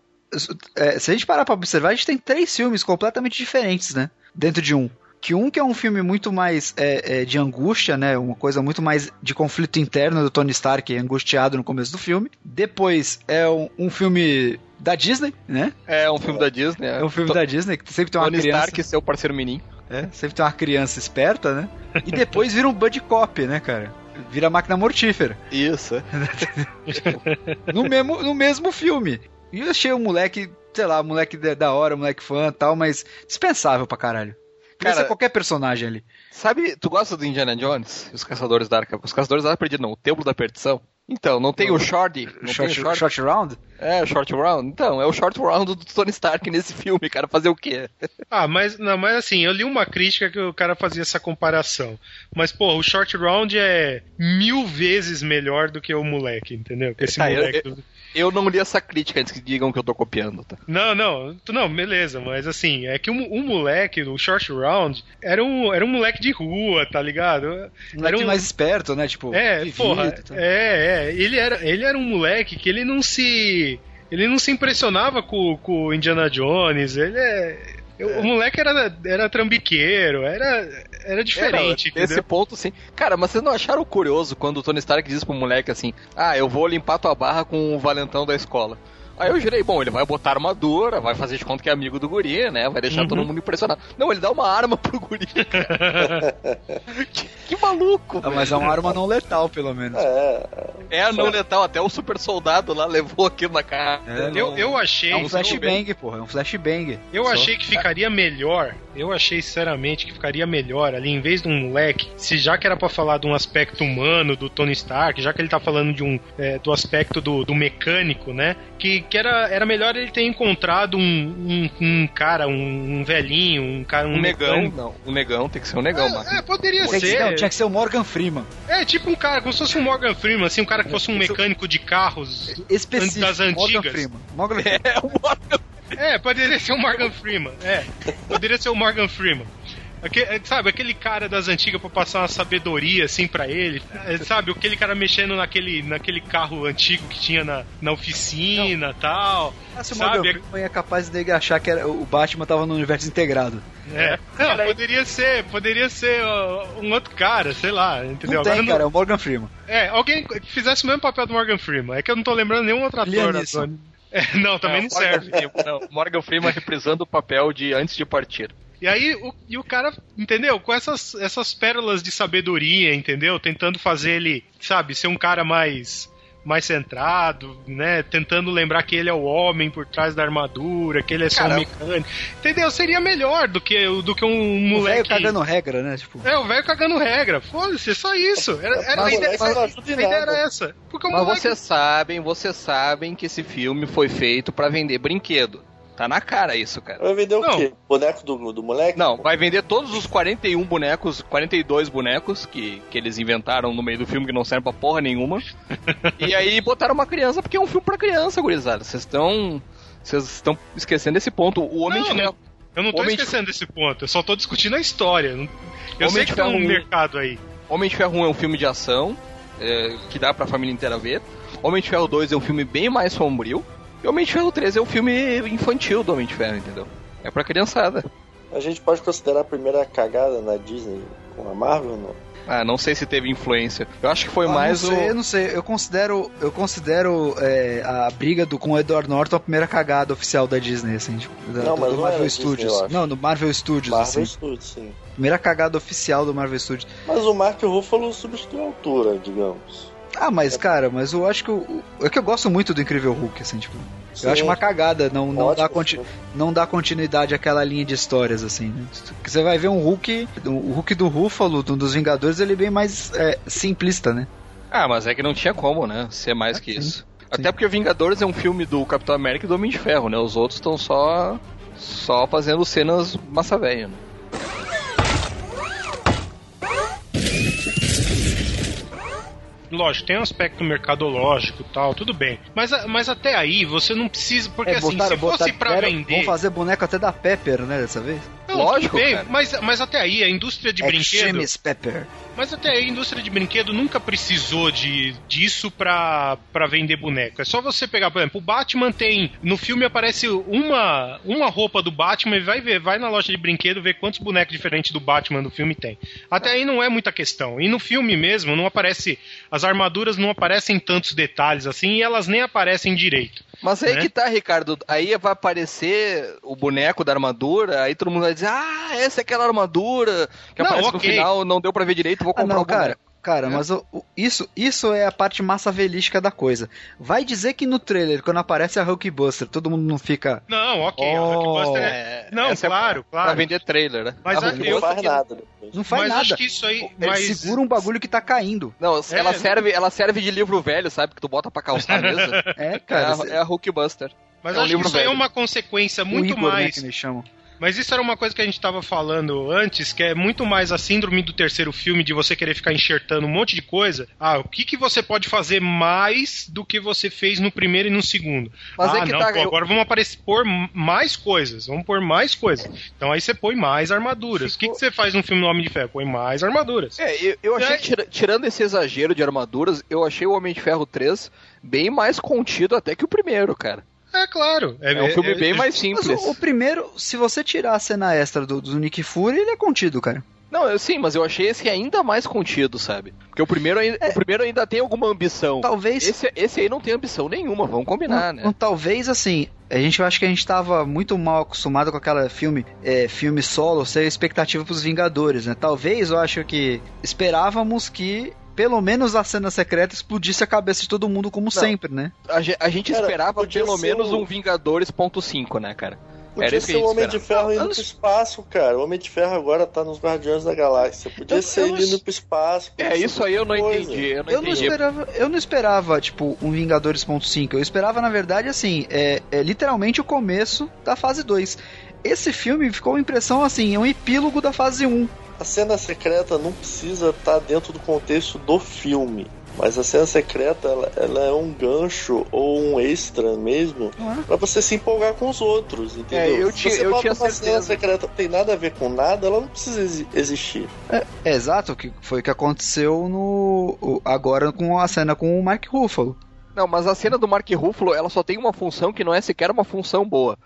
é, se a gente parar pra observar, a gente tem três filmes completamente diferentes, né? Dentro de um. Que um que é um filme muito mais é, é, de angústia, né? Uma coisa muito mais de conflito interno do Tony Stark, angustiado no começo do filme. Depois é um, um filme da Disney, né? É um filme da Disney. É um filme da Disney que sempre tem uma Tony criança. Stark e seu parceiro menino. É, sempre tem uma criança esperta, né? E depois vira um Buddy Cop, né, cara? Vira máquina mortífera. Isso. <laughs> No mesmo, no mesmo filme. E eu achei o moleque, sei lá, moleque da hora, moleque fã e tal, mas dispensável pra caralho. Cara- ser qualquer personagem ali. Sabe, tu gosta do Indiana Jones? Os Caçadores da Arca? Os Caçadores da Arca Perdido, não. O Templo da Perdição? Então, não tem o Shorty? Não tem Short, o Shorty? short Round? É, o Short Round? Então, é o Short Round do Tony Stark nesse filme, cara. Fazer o quê? Ah, mas, não, mas assim, eu li uma crítica que o cara fazia essa comparação. Mas, pô, o Short Round é mil vezes melhor do que o moleque, entendeu? Que esse Ah, eu- moleque. do- Eu não li essa crítica antes que digam que eu tô copiando, tá? Não, não, tu- não, beleza, mas assim, é que o, mo- o moleque, o Short Round, era um, era um moleque de rua, tá ligado? Moleque Era um- mais esperto, né? Tipo, É, vivido porra, tal. é, é, ele era, ele era um moleque que ele não se, ele não se impressionava com, com o Indiana Jones, ele é, Eu- O moleque era, era trambiqueiro, era, era diferente, Era, Nesse ponto, sim. Cara, mas vocês não acharam curioso quando o Tony Stark diz pro moleque assim: Ah, eu vou limpar tua barra com o valentão da escola. Aí eu jurei, bom, ele vai botar armadura, vai fazer de conta que é amigo do guri, né? Vai deixar Uhum. todo mundo impressionado. Não, ele dá uma arma pro guri. <laughs> que, que maluco, Ah, mas é uma arma não letal, pelo menos. É, É não letal, até o super soldado lá levou aquilo na cara. É, Eu, eu achei. É um flashbang, porra. É um flashbang. Eu Só. achei que ficaria melhor. Eu achei sinceramente que ficaria melhor ali, em vez de um moleque, se já que era pra falar de um aspecto humano do Tony Stark, já que ele tá falando de um é, do aspecto do, do mecânico, né? Que, que era, era melhor ele ter encontrado um, um, um cara, um, um velhinho, um cara, um, Um negão, não. Um negão tem que ser um negão. É, é, poderia Tem que, ser. não, tinha que ser o Morgan Freeman. É, tipo um cara, como se fosse um Morgan Freeman, assim, um cara que fosse um mecânico de carros. Específico. Das Morgan antigas. Freeman. Morgan É, o Morgan É, poderia ser o Morgan Freeman. É, poderia ser o Morgan Freeman. Aque- é, sabe, aquele cara das antigas pra passar uma sabedoria assim pra ele. É, sabe, aquele cara mexendo naquele, naquele carro antigo que tinha na, na oficina e tal. Ah, se o Morgan Sabe? Freeman é capaz de achar que era, o Batman tava no universo integrado. É. Não, poderia ser, poderia ser ó, um outro cara, sei lá, entendeu? Não tem, Agora cara, é o Morgan Freeman. É, alguém que fizesse o mesmo papel do Morgan Freeman. É que eu não tô lembrando nenhum outro ator. É, não, também não serve. Morgan Freeman, não. Morgan Freeman reprisando o papel de antes de partir. E aí, o, e o cara, entendeu? Com essas, essas pérolas de sabedoria, entendeu? Tentando fazer ele, sabe, ser um cara mais mais centrado, né? Tentando lembrar que ele é o homem por trás da armadura, que ele é só um mecânico. Entendeu? Seria melhor do que, do que um O velho moleque. cagando regra, né? Tipo, É, o velho cagando regra. Foda-se, é só isso. Era, era, a Mas ideia, moleque não ajuda a ideia era essa. Porque o Mas moleque. vocês sabem, vocês sabem que esse filme foi feito pra vender brinquedo. Tá na cara isso, cara. vai vender o Não. quê? Boneco do, do moleque? Não, vai vender todos os 41 bonecos, 42 bonecos que, que eles inventaram no meio do filme que não servem pra porra nenhuma. <laughs> e aí botaram uma criança porque é um filme pra criança, gurizada. Vocês estão vocês estão esquecendo esse ponto. O Homem Não, de Ferro, Eu não tô Homem de- esquecendo desse ponto, eu só tô discutindo a história. Eu Homem sei de que tem um Ferro um. mercado aí. Homem de Ferro 1 é um filme de ação é, que dá pra família inteira ver. Homem de Ferro 2 é um filme bem mais sombrio. E Homem de Ferro 3 é um filme infantil do Homem de Ferro, entendeu? É pra criançada. A gente pode considerar a primeira cagada na Disney com a Marvel, não? Ah, não sei se teve influência. Eu acho que foi ah, mais não sei, o. eu não sei, eu considero, eu considero é, a briga do, com o Edward Norton a primeira cagada oficial da Disney, assim, tipo, da, Não, do, mas do não Marvel era Disney, Studios. eu acho. não, do Marvel Studios, Marvel assim. Studios, sim. Primeira cagada oficial do Marvel Studios. Mas o Mark Ruffalo substituiu a altura, digamos. Ah, mas cara, mas eu acho que o, o- é que eu gosto muito do Incrível Hulk, assim, tipo, Sim. eu acho uma cagada não não Ótimo dá conti filme. não dá continuidade àquela linha de histórias assim. Né? Porque Você vai ver um Hulk, o Hulk do Ruffalo, do- dos Vingadores, ele é bem mais é, simplista, né? Ah, mas é que não tinha como, né? Ser mais Ah, que sim. isso. Até porque Vingadores é um filme do Capitão América e do Homem de Ferro, né? Os outros estão só. só fazendo cenas massa velha, né? Lógico, tem um aspecto mercadológico e tal, tudo bem. Mas, mas até aí você não precisa. Porque assim, se fosse pra deram- vender. Vão fazer boneco até da Pepper, né, dessa vez? Não, Lógico, bem, cara. mas, mas até aí a indústria de brinquedo. Extremis Pepper. Mas até aí a indústria de brinquedo nunca precisou de, disso pra, pra vender boneco. É só você pegar, por exemplo, o Batman tem. No filme aparece uma, uma roupa do Batman e vai ver, vai na loja de brinquedo ver quantos bonecos diferentes do Batman do filme tem. Até aí não é muita questão. E no filme mesmo não aparece. As armaduras não aparecem em tantos detalhes assim e elas nem aparecem direito. Mas aí Né? que tá, Ricardo. Aí vai aparecer o boneco da armadura, aí todo mundo vai dizer, ah, essa é aquela armadura que Não, aparece no ok. final, não deu pra ver direito, vou Ah, comprar não, o boneco. cara. Cara, É. mas o- o- isso, isso é a parte massa velística da coisa. Vai dizer que no trailer, quando aparece a Hulkbuster, todo mundo não fica. Não, ok. a Oh. Blockbuster é- É, Não, essa é claro, pra claro. vender trailer, né? Mas A a- Não eu- faz nada depois. Não faz mas nada. acho que isso aí. Ele Mas... segura um bagulho que tá caindo. Não, É, ela, é. serve, ela serve de livro velho, sabe? Que tu bota pra calçar a mesa. É, é, cara. a, cê- é a Hulkbuster. Mas É um acho que livro isso aí é velho. uma consequência o muito Igor, né, mais. que eles chamam. Mas isso era uma coisa que a gente tava falando antes, que é muito mais a síndrome do terceiro filme de você querer ficar enxertando um monte de coisa. Ah, o que, que você pode fazer mais do que você fez no primeiro e no segundo? Mas ah, é que não, tá, pô, agora vamos aparecer, pôr mais coisas. Vamos pôr mais coisas. Então aí você põe mais armaduras. O que, que você faz num filme do Homem de Ferro? Põe mais armaduras. É, eu, eu achei É. que tirando esse exagero de armaduras, eu achei o Homem de Ferro 3 bem mais contido até que o primeiro, cara. É claro. É, um filme bem mais simples. Mas o, o primeiro, se você tirar a cena extra do, do Nick Fury, ele é contido, cara. Não, eu, sim, mas eu achei esse ainda mais contido, sabe? Porque o primeiro ainda, É. o primeiro ainda tem alguma ambição. Talvez. Esse, esse aí não tem ambição nenhuma, vamos combinar, Um- né? um talvez assim, a gente eu acho que a gente tava muito mal acostumado com aquela filme, é, filme solo, ser expectativa pros Vingadores, né? Talvez eu acho que esperávamos que pelo menos a cena secreta explodisse a cabeça de todo mundo como sempre, né? A, a gente Cara, esperava pelo menos um Vingadores ponto .5, né, cara? Era Podia que ser o Homem de. Ferro indo não- pro espaço, cara. O Homem de Ferro agora tá nos Guardiões da Galáxia. Podia Eu- ser ele não- indo pro espaço. É, isso aí eu não coisa. entendi. Eu não Eu não esperava, eu não esperava, tipo, um Vingadores.5. Eu esperava, na verdade, assim, é, é literalmente o começo da fase 2. Esse filme ficou uma impressão assim, é um epílogo da fase 1. A cena secreta não precisa estar dentro do contexto do filme. Mas a cena secreta, ela, ela é um gancho ou um extra mesmo Não é? pra você se empolgar com os outros, entendeu? É, eu Se você eu bota tinha uma cena certeza. secreta que tem nada a ver com nada, ela não precisa exi- existir. É, é exato, que foi o que aconteceu no agora com a cena com o Mark Ruffalo. Não, mas a cena do Mark Ruffalo, ela só tem uma função que não é sequer uma função boa.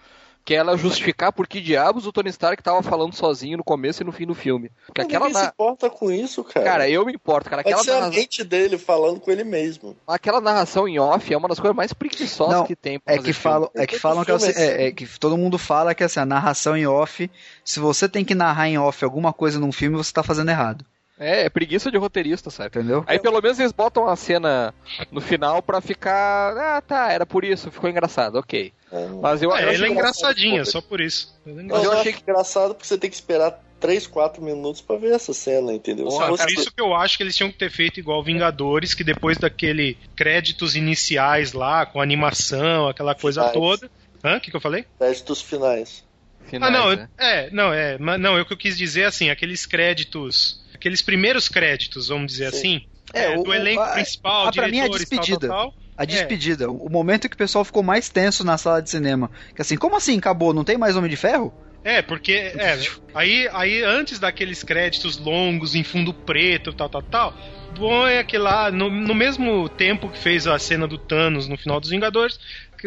Que é ela justificar por que diabos o Tony Stark tava falando sozinho no começo e no fim do filme. Porque aquela Ninguém se na... importa com isso, cara. Cara, eu me importo, cara. Pode Aquela, a narra- mente dele falando com ele mesmo. aquela narração em off é uma das coisas mais preguiçosas Não, que tem pra É fazer que, falam, é que falam que, é o se- é, é que todo mundo fala que assim, a narração em off, se você tem que narrar em off alguma coisa num filme, você tá fazendo errado. É, é preguiça de roteirista, sabe? Entendeu? Aí pelo menos eles botam a cena no final pra ficar. Ah, tá, era por isso, ficou engraçado, ok. É, Mas eu, eu É, achei ele é engraçadinha, só por isso. É Mas eu, eu achei engraçado porque você tem que esperar 3, 4 minutos pra ver essa cena, entendeu? Porra, Por isso que eu acho que eles tinham que ter feito igual Vingadores, que depois daquele créditos iniciais lá, com animação, aquela coisa Finais. toda. Hã? O que, que eu falei? Créditos finais. finais, ah, não, né? é, não, é, mas não, é o que eu quis dizer assim, aqueles créditos, aqueles primeiros créditos, vamos dizer Sim. assim, É, é, o- do elenco a- principal, a- pra mim é a diretores, tal, despedida. tal, tal. A despedida, o momento que o pessoal ficou mais tenso na sala de cinema. Que assim, como assim acabou? Não tem mais Homem de Ferro? É, porque é, aí, aí antes daqueles créditos longos em fundo preto, tal, tal, tal, bom é que lá, no, no mesmo tempo que fez a cena do Thanos no final dos Vingadores,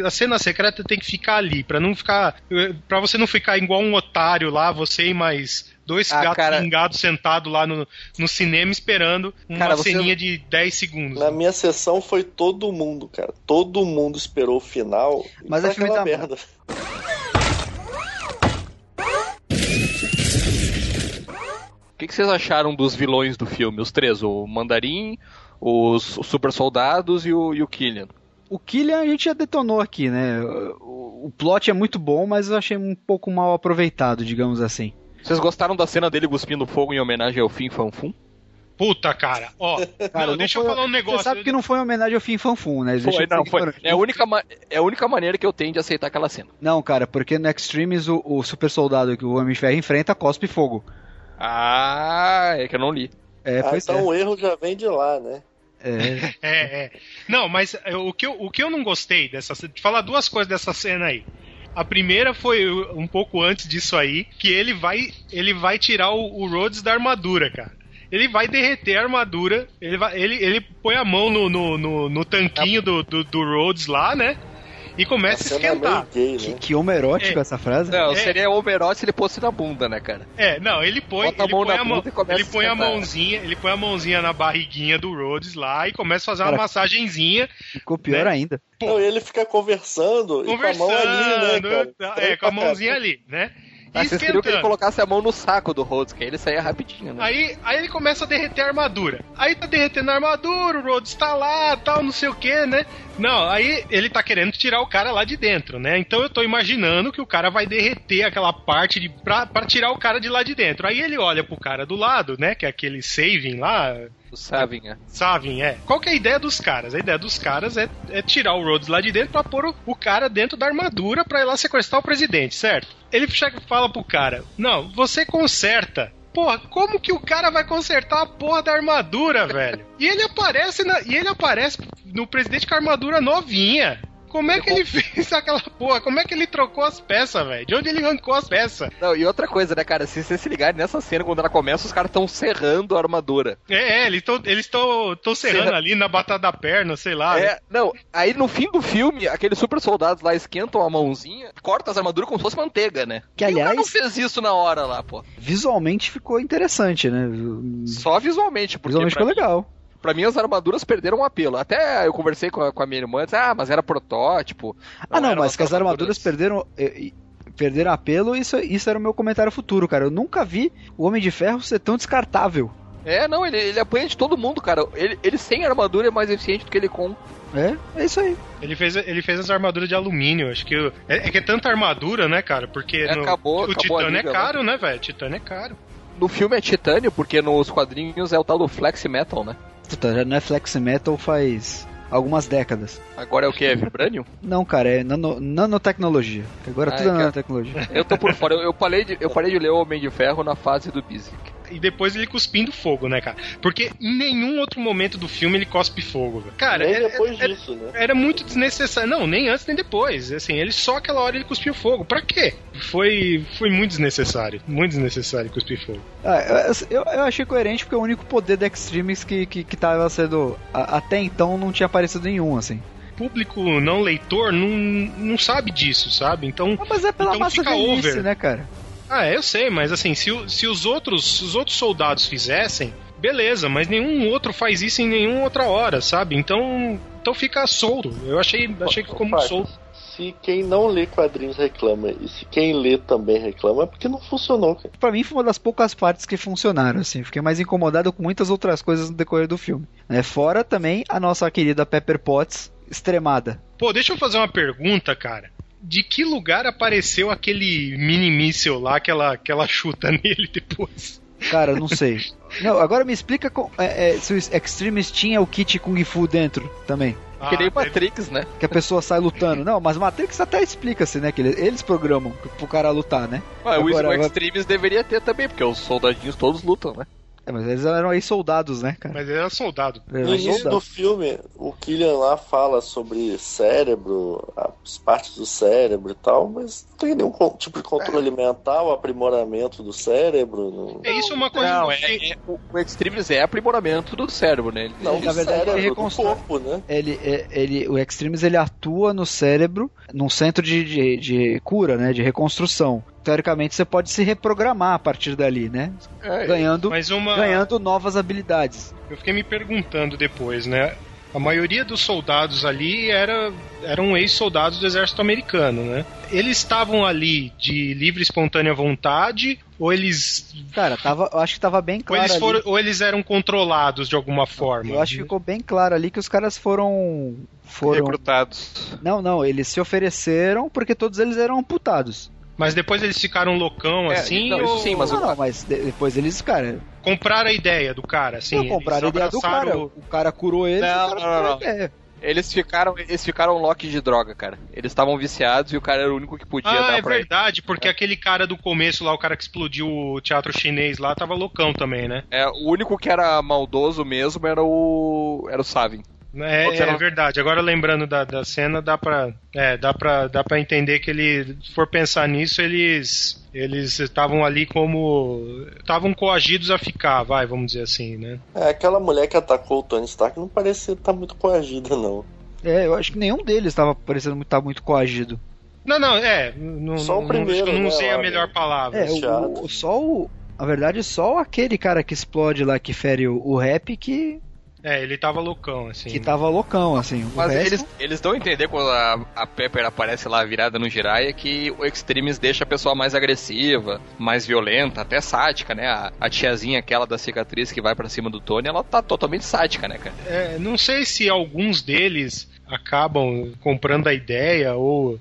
a cena secreta tem que ficar ali, pra não ficar. Pra você não ficar igual um otário lá, você e mais dois Ah, gatos cara. pingados sentados lá no, no cinema esperando uma Cara, você- ceninha de 10 segundos. Na minha sessão foi todo mundo, cara. Todo mundo esperou o final. Mas é filme da- merda. O que, que vocês acharam dos vilões do filme? Os três, o Mandarim, os, os super soldados e o, e o Killian. O Killian a gente já detonou aqui, né? O, o plot é muito bom, mas eu achei um pouco mal aproveitado, digamos assim. Vocês gostaram da cena dele cuspindo fogo em homenagem ao Fim Fanfum? Puta, cara, ó. Cara, não, deixa foi- eu falar um negócio. Você sabe que não foi homenagem ao Fim Fanfum, né? Foi, não, foi. É a, única, é a única maneira que eu tenho de aceitar aquela cena. Não, cara, porque no Extremes o, o super soldado que o Homem de Ferro enfrenta cospe fogo. Ah, é que eu não li. É, Ah, então o erro já vem de lá, né? é. é. <laughs> É, é. Não, mas é, o que, eu, o que eu não gostei dessa cena. De falar duas coisas dessa cena aí. A primeira foi um pouco antes disso aí, que ele vai ele vai tirar o, o Rhodes da armadura, cara. Ele vai derreter a armadura, ele, vai, ele, ele põe a mão no, no, no, no tanquinho do, do, do Rhodes lá, né? E começa a é esquentar. gay, Que, né? que homoerótico É. essa frase. Não, É. seria o Homerote se ele fosse na bunda, né, cara? É, não, ele põe, Bota a ele mão põe na a mão, bunda e começa ele põe a a esquentar. mãozinha, ele põe a mãozinha na barriguinha do Rhodes lá e começa a fazer uma Cara, massagenzinha, Ficou pior né? ainda. Pô. Não, e ele fica conversando, e com a mão ali, né, conversando, cara? é, com a mãozinha ali, né? E Ah, vocês queriam que ele colocasse a mão no saco do Rhodes, que aí ele saía rapidinho, né? Aí, aí ele começa a derreter a armadura. Aí tá derretendo a armadura, o Rhodes tá lá, tal, não sei o que, né? Não, aí ele tá querendo tirar o cara lá de dentro, né? Então eu tô imaginando que o cara vai derreter aquela parte de, pra, pra tirar o cara de lá de dentro. Aí ele olha pro cara do lado, né? Que é aquele saving lá, O Savin, né? Savin, é. Qual que é a ideia dos caras? A ideia dos caras é, é tirar o Rhodes lá de dentro pra pôr o, o cara dentro da armadura pra ir lá sequestrar o presidente, certo? Ele chega e fala pro cara: Não, você conserta. Porra, como que o cara vai consertar a porra da armadura, velho? <laughs> E ele aparece na, e ele aparece no presidente com a armadura novinha. Como é que ele fez aquela porra? Como é que ele trocou as peças, velho? De onde ele arrancou as peças? Não, e outra coisa, né, cara? Se vocês se ligarem nessa cena, quando ela começa, os caras estão serrando a armadura. É, é eles estão eles tão, tão serrando Serra- ali na batata da perna, sei lá. né? É, não, aí no fim do filme, aqueles super soldados lá esquentam a mãozinha, cortam as armaduras como se fosse manteiga, né? Que, E aliás- não fez isso na hora lá, pô. Visualmente ficou interessante, né? Só visualmente, porque Visualmente ficou mim, legal. Pra mim as armaduras perderam o apelo. Até eu conversei com a, com a minha irmã, disse, ah, mas era protótipo. ah, não, mas que as armaduras perderam. Perderam apelo, isso, isso era o meu comentário futuro, cara. Eu nunca vi o Homem de Ferro ser tão descartável. É, não, ele, ele apanha de todo mundo, cara. Ele, ele sem armadura é mais eficiente do que ele com. É, é isso aí. Ele fez, ele fez as armaduras de alumínio. Acho que. É, é que é tanta armadura, né, cara? Porque É, no- acabou- o acabou titânio é liga, caro, né, velho? Titânio é caro. No filme é titânio, porque nos quadrinhos é o tal do flex metal, né? Puta, já não é flex metal faz algumas décadas. Agora é o que? É vibranium? Não, cara, é nano, nanotecnologia. Agora Ah, tudo é é nanotecnologia. Eu tô por fora. Eu, eu, parei de, eu parei de ler o Homem de Ferro na fase do Bizic. E depois ele cuspindo fogo, né, cara? Porque em nenhum outro momento do filme ele cospe fogo, velho. Cara, Nem é- depois é- disso, né? Era muito desnecessário. Não, nem antes nem depois. Assim, ele só aquela hora ele cuspiu fogo. Pra quê? Foi, foi muito desnecessário. Muito desnecessário cuspir fogo. Ah, eu, eu achei coerente porque é o único poder da Extremes que, que, que tava sendo. a- até então não tinha aparecido nenhum, assim. Público não leitor não, não sabe disso, sabe? Então. Ah, mas é pela Então massa fica velhice, over. né, cara? Ah, eu sei, mas assim, se, se os outros se os outros soldados fizessem, beleza, mas nenhum outro faz isso em nenhuma outra hora, sabe? Então. Então fica solto. Eu achei, achei que ficou muito solto. Se quem não lê quadrinhos reclama e se quem lê também reclama, é porque não funcionou, cara. Pra mim foi uma das poucas partes que funcionaram, assim. Fiquei mais incomodado com muitas outras coisas no decorrer do filme. né? Fora também a nossa querida Pepper Potts extremada. Pô, deixa eu fazer uma pergunta, cara. De que lugar apareceu aquele mini míssil lá que ela, que ela chuta <laughs> nele depois? Cara, não sei. não, agora me explica com- é, é, se o Extremes tinha o kit Kung Fu dentro também. Ah, que nem deve- Matrix, né? Que a pessoa sai lutando. Não, mas Matrix até explica-se, né? Que eles, eles programam pro cara lutar, né? Ué, o Agora, o Extremes deveria ter também, porque os soldadinhos todos lutam, né? É, mas eles eram aí soldados, né, cara? Mas ele era soldado. Eram No início soldados. do filme, o Killian lá fala sobre cérebro, as partes do cérebro e tal, mas não tem nenhum tipo de controle mental, aprimoramento do cérebro. Não, É isso uma coisa Não, que é, é- o, o Extremes é aprimoramento do cérebro, né? Ele- não na do verdade, ele cérebro, do reconstrói. corpo, né? Ele, é- ele, o Extremes ele atua no cérebro, num centro de, de, de cura, né? De reconstrução. Teoricamente você pode se reprogramar a partir dali, né? é, Ganhando, Mas uma. ganhando novas habilidades. Eu fiquei me perguntando depois, né? A maioria dos soldados ali era, eram ex-soldados do exército americano, né? Eles estavam ali de livre e espontânea vontade, ou eles. Cara, tava, eu acho que tava bem Ou claro eles, ali. foram, ou eles eram controlados de alguma forma. Eu acho que ficou bem claro ali que os caras foram. foram recrutados. Não, não, eles se ofereceram porque todos eles eram amputados. Mas depois eles ficaram loucão É, assim, não, ou sim, mas Não, não, mas de- depois eles, cara, compraram a ideia do cara, assim. não compraram a ideia do cara. O cara curou eles Não, e o cara não, não. ideia. Eles ficaram, eles ficaram lock de droga, cara. Eles estavam viciados e o cara era o único que podia Ah, dar é pra ele. verdade, porque aquele cara do começo lá, o cara que explodiu o teatro chinês lá, tava loucão também, né? É, o único que era maldoso mesmo era o. Era o Savin. É, é era- verdade. Agora lembrando da, da cena, dá pra, é, dá, pra, dá pra entender que ele, se for pensar nisso, eles eles estavam ali como. estavam coagidos a ficar, vai, vamos dizer assim, né? É, aquela mulher que atacou o Tony Stark não parecia estar muito coagida, não. É, eu acho que nenhum deles estava parecendo muito, tá muito coagido. Não, não, é. Não, Só o não- primeiro, acho que eu não né, usei a melhor palavra. É, chato. o, o- só o. Na verdade, só aquele cara que explode lá, que fere o, o rap, que, É, ele tava loucão, assim. que tava loucão, assim. O Mas resto- eles, eles dão a entender quando a, a Pepper aparece lá virada no Jiraiya que o Extremes deixa a pessoa mais agressiva, mais violenta, até sádica, né? A, a tiazinha aquela da cicatriz que vai pra cima do Tony, ela tá totalmente sádica, né, cara? É, não sei se alguns deles acabam comprando a ideia ou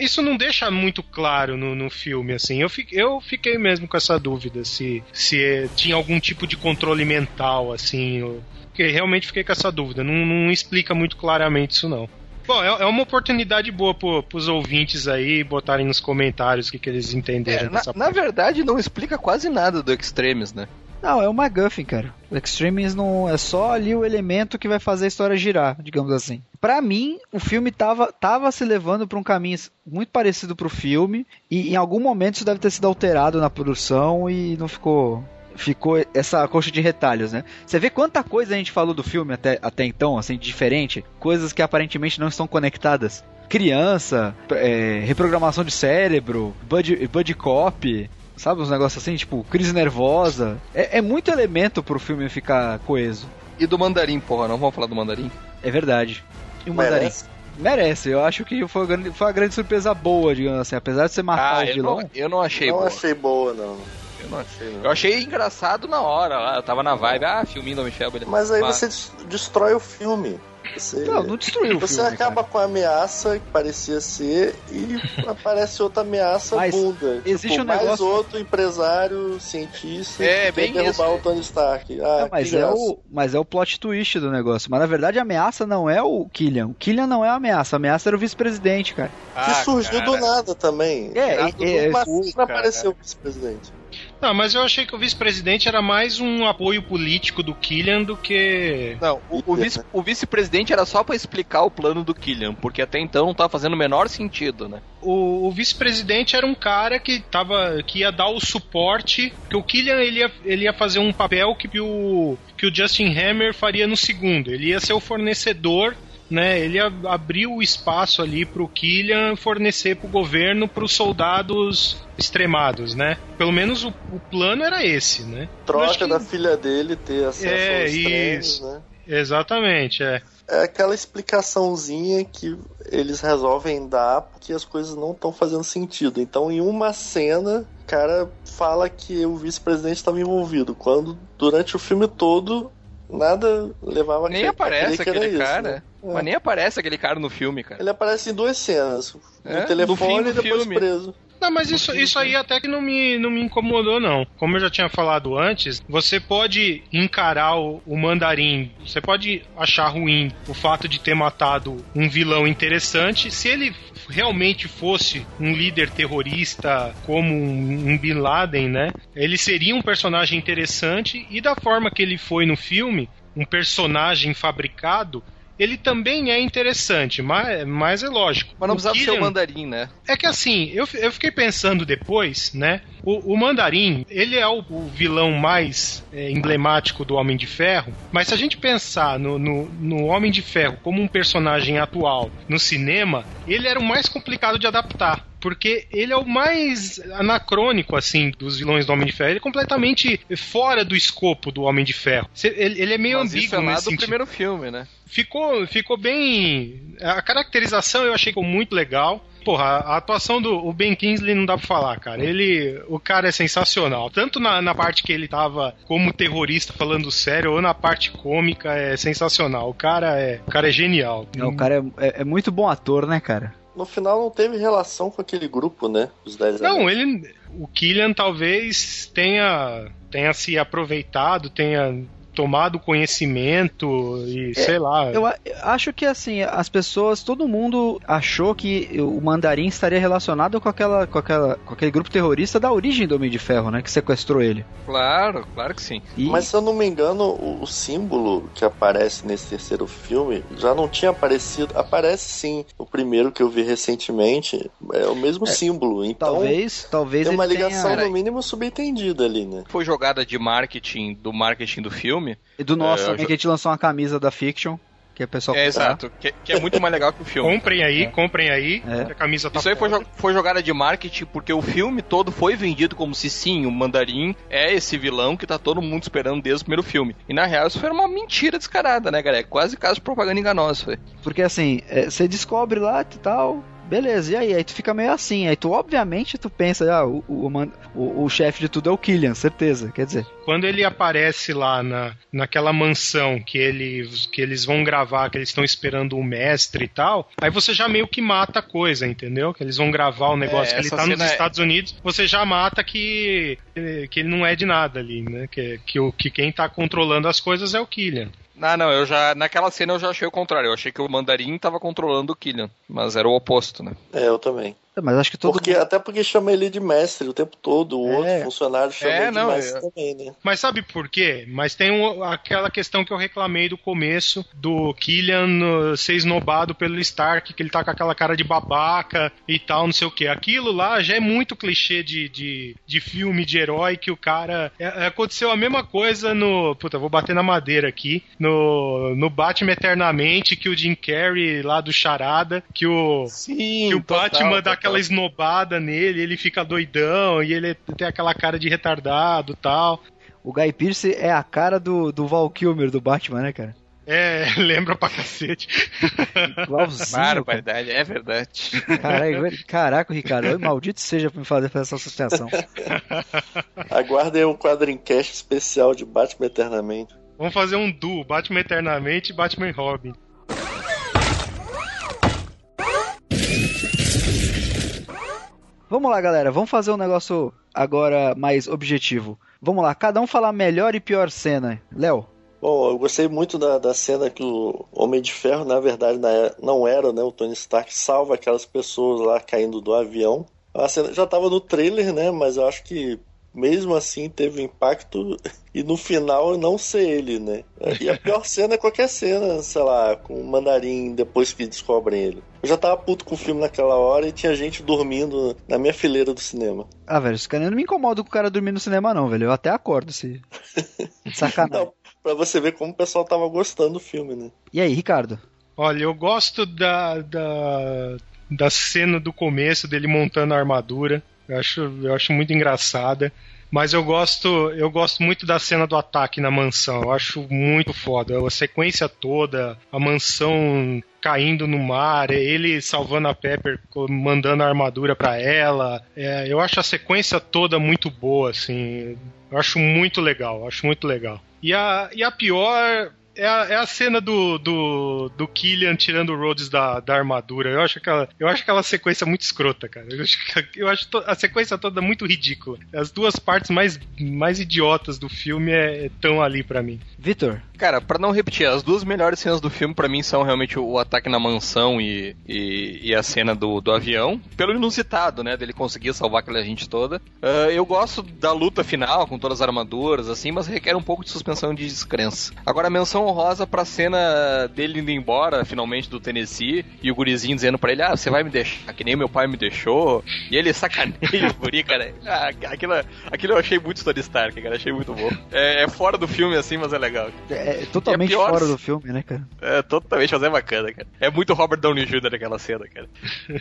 isso não deixa muito claro no, no filme assim eu fiquei, eu fiquei mesmo com essa dúvida se se eh, tinha algum tipo de controle mental assim ou... porque realmente fiquei com essa dúvida não, não explica muito claramente isso não Bom, é, é uma oportunidade boa pro, pros ouvintes aí botarem nos comentários o que, que eles entenderam É, na, dessa na verdade, não explica quase nada do Extremes, né? Não, é o MacGuffin, cara. O Extremes não é só ali o elemento que vai fazer a história girar, digamos assim. Para mim, o filme tava, tava se levando para um caminho muito parecido pro filme e em algum momento isso deve ter sido alterado na produção e não ficou ficou essa coxa de retalhos, né? Você vê quanta coisa a gente falou do filme até, até então, assim, diferente, coisas que aparentemente não estão conectadas. Criança, é, reprogramação de cérebro, buddy, buddy cop, sabe? Uns negócios assim, tipo, crise nervosa. É, é muito elemento pro filme ficar coeso. E do mandarim, porra, não vamos falar do mandarim? É verdade. E o mandarim? Merece. Merece, eu acho que foi, uma grande- foi uma grande surpresa boa, digamos assim. Apesar de você matar Ah, o eu vilão. não, eu não achei não boa. achei boa, não. Eu, não- Achei, não. eu achei engraçado na hora lá, eu tava na vibe, ah, filminho do Michel, beleza. Mas aí você des- destrói o filme. Você, Não, não destruiu o você filme. acaba cara. com a ameaça que parecia ser e <laughs> aparece outra ameaça Mas bunda. existe tipo, um mais negócio- outro empresário, cientista, É, que derrubar isso. o Tony Stark. Ah, Não, mas, é o, mas é o plot twist do negócio. Mas na verdade a ameaça não é o Killian. O Killian não é a ameaça. A ameaça era o vice-presidente, cara. Que surgiu do nada também. É, é, é, uma o- cara. apareceu o vice-presidente. Não, mas eu achei que o vice-presidente era mais um apoio político do Killian do que. Não, o, o vice- vice-presidente era só pra explicar o plano do Killian, porque até então não tava fazendo o menor sentido, né? O, o vice-presidente era um cara que tava. que ia dar o suporte. Que o Killian ele ia, ele ia fazer um papel que o, que o Justin Hammer faria no segundo. Ele ia ser o fornecedor. Né, ele ia abrir o espaço ali pro Killian fornecer pro governo pros soldados extremados, né? Pelo menos o, o plano era esse, né? Troca que- da filha dele ter acesso É, aos isso. né? Exatamente, é. É aquela explicaçãozinha que eles resolvem dar porque as coisas não estão fazendo sentido. Então, em uma cena, o cara fala que o vice-presidente estava envolvido, quando durante o filme todo nada levava a Nem aparece aquele isso, cara. né? É. Mas nem aparece aquele cara no filme, cara. Ele aparece em duas cenas: no É, no telefone fim do e depois filme. preso. Não, mas isso, isso aí até que não me, não me incomodou, não. Como eu já tinha falado antes, você pode encarar o, o mandarim, você pode achar ruim o fato de ter matado um vilão interessante. Se ele realmente fosse um líder terrorista como um, Bin Laden, né? Ele seria um personagem interessante e da forma que ele foi no filme, um personagem fabricado. Ele também é interessante, mas, mas é lógico. Mas não O precisava ser Killian- o mandarim, né? é que assim, eu, eu fiquei pensando depois, né? O, o Mandarim, ele é o, o vilão mais é, emblemático do Homem de Ferro, mas se a gente pensar no, no, no Homem de Ferro como um personagem atual no cinema, ele era o mais complicado de adaptar. Porque ele é o mais anacrônico, assim, dos vilões do Homem de Ferro. Ele é completamente fora do escopo do Homem de Ferro. Ele, ele é meio Mas isso é ambíguo lá nesse do sentido primeiro filme, né? ficou, ficou bem. A caracterização eu achei muito legal. Porra, a atuação do o Ben Kingsley não dá pra falar, cara. Ele. O cara é sensacional. Tanto na, na parte que ele tava como terrorista falando sério, ou na parte cômica, é sensacional. O cara é, o cara é genial. Não, o cara é, é- é muito bom ator, né, cara? No final não teve relação com aquele grupo, né? Os 10 Não, ele. O Killian talvez tenha, tenha se aproveitado, tenha tomado conhecimento e sei lá. Eu acho que assim, as pessoas, todo mundo achou que o mandarim estaria relacionado com aquela, com aquela, com aquele grupo terrorista da origem do Homem de Ferro, né, que sequestrou ele. Claro, claro que sim. E Mas se eu não me engano, o, o símbolo que aparece nesse terceiro filme já não tinha aparecido. Aparece sim. O primeiro que eu vi recentemente é o mesmo símbolo. Então talvez, talvez tem uma ligação tenha no mínimo subentendida ali, né? Foi jogada de marketing, do marketing do filme. E do nosso É, eu também já- que a gente lançou uma camisa da Fiction, que é pessoal É, comprar. exato. Que, que é muito mais legal que o filme. Comprem aí, comprem aí, É. que a camisa tá Isso aí foi, jo- foi jogada de marketing porque o filme todo foi vendido como se sim, o Mandarim é esse vilão que tá todo mundo esperando desde o primeiro filme. E na real isso foi uma mentira descarada, né, galera? É quase caso de propaganda enganosa. Foi. Porque assim, é, você descobre lá e tal, beleza, e aí? Aí tu fica meio assim, aí tu obviamente tu pensa, ah, o, o, o, o chefe de tudo é o Killian, certeza, quer dizer. Quando ele aparece lá na, naquela mansão que eles, que eles vão gravar, que eles estão esperando o mestre e tal, aí você já meio que mata a coisa, entendeu? Que eles vão gravar o negócio É, que ele tá nos é- Estados Unidos, você já mata que, que ele não é de nada ali, né? Que, que, o, que quem tá controlando as coisas é o Killian. Ah, não, eu já. Naquela cena eu já achei o contrário. Eu achei que o Mandarim tava controlando o Killian. Mas era o oposto, né? É, eu também. Mas acho que todo porque, mundo... Até porque chama ele de mestre o tempo todo, o É. outro funcionário chama É, ele de não, mestre é. também, né? Mas sabe por quê? Mas tem um- aquela questão que eu reclamei do começo do Killian uh, ser esnobado pelo Stark, que ele tá com aquela cara de babaca e tal, não sei o quê. Aquilo lá já é muito clichê de, de, de filme de herói que o cara. é- é, aconteceu a mesma coisa no. Puta, vou bater na madeira aqui. No, no Batman Eternamente, que o Jim Carrey lá do Charada, que o. Sim, Que o total, Batman dá total. Aquela esnobada nele, ele fica doidão e ele tem aquela cara de retardado e tal. O Guy Pearce é a cara do, do Val Kilmer do Batman, né, cara? É, <laughs> lembra pra cacete. <laughs> Igualzinho. cara. Barbaridade, é verdade. Caralho, caraca, Ricardo. Maldito seja pra me fazer essa associação. <laughs> Aguardem um quadrincast especial de Batman Eternamente. Vamos fazer um duo, Batman Eternamente e Batman e Robin. Vamos lá, galera. Vamos fazer um negócio agora mais objetivo. Vamos lá, cada um falar melhor e pior cena. Léo, Bom, eu gostei muito da, da cena que o Homem de Ferro, na verdade, é- não era, né? O Tony Stark salva aquelas pessoas lá caindo do avião. A cena já estava no trailer, né? Mas eu acho que mesmo assim teve impacto e no final não ser ele, né? E a pior <laughs> cena é qualquer cena, sei lá, com o mandarim depois que descobrem ele. Eu já tava puto com o filme naquela hora e tinha gente dormindo na minha fileira do cinema. Ah, velho, esse cara eu não me incomoda com o cara dormir no cinema, não, velho. Eu até acordo se. <laughs> Sacanagem. Não, pra você ver como o pessoal tava gostando do filme, né? E aí, Ricardo? Olha, eu gosto da, da, da cena do começo dele montando a armadura. Eu acho, eu acho muito engraçada. Mas eu gosto, eu gosto muito da cena do ataque na mansão. Eu acho muito foda. A sequência toda, a mansão caindo no mar, ele salvando a Pepper, mandando a armadura pra ela. É, eu acho a sequência toda muito boa, assim. Eu acho muito legal, acho muito legal. E a, e a pior é a, é a cena do, do, do Killian tirando o Rhodes da, da armadura. Eu acho, aquela, eu acho aquela sequência muito escrota, cara. Eu acho, que- eu acho to- a sequência toda muito ridícula. As duas partes mais, mais idiotas do filme estão ali pra mim. Vitor? Cara, pra não repetir, as duas melhores cenas do filme pra mim são realmente o, o ataque na mansão e, e, e a cena do, do avião. Pelo inusitado, né? Dele conseguir salvar aquela gente toda. Ah, eu gosto da luta final com todas as armaduras, assim, mas requer um pouco de suspensão de descrença. Agora, a menção honrosa pra cena dele indo embora, finalmente, do Tennessee, e o gurizinho dizendo pra ele: Ah, você vai me deixar, que nem meu pai me deixou. E ele sacaneia o guri, cara. Ah, aquilo, aquilo eu achei muito Tony Stark, cara. Achei muito bom. É, é fora do filme, assim, mas é legal. É, é totalmente a pior- fora do filme, né, cara? É, totalmente, mas é bacana, cara. É muito Robert Downey Jr. naquela cena, cara.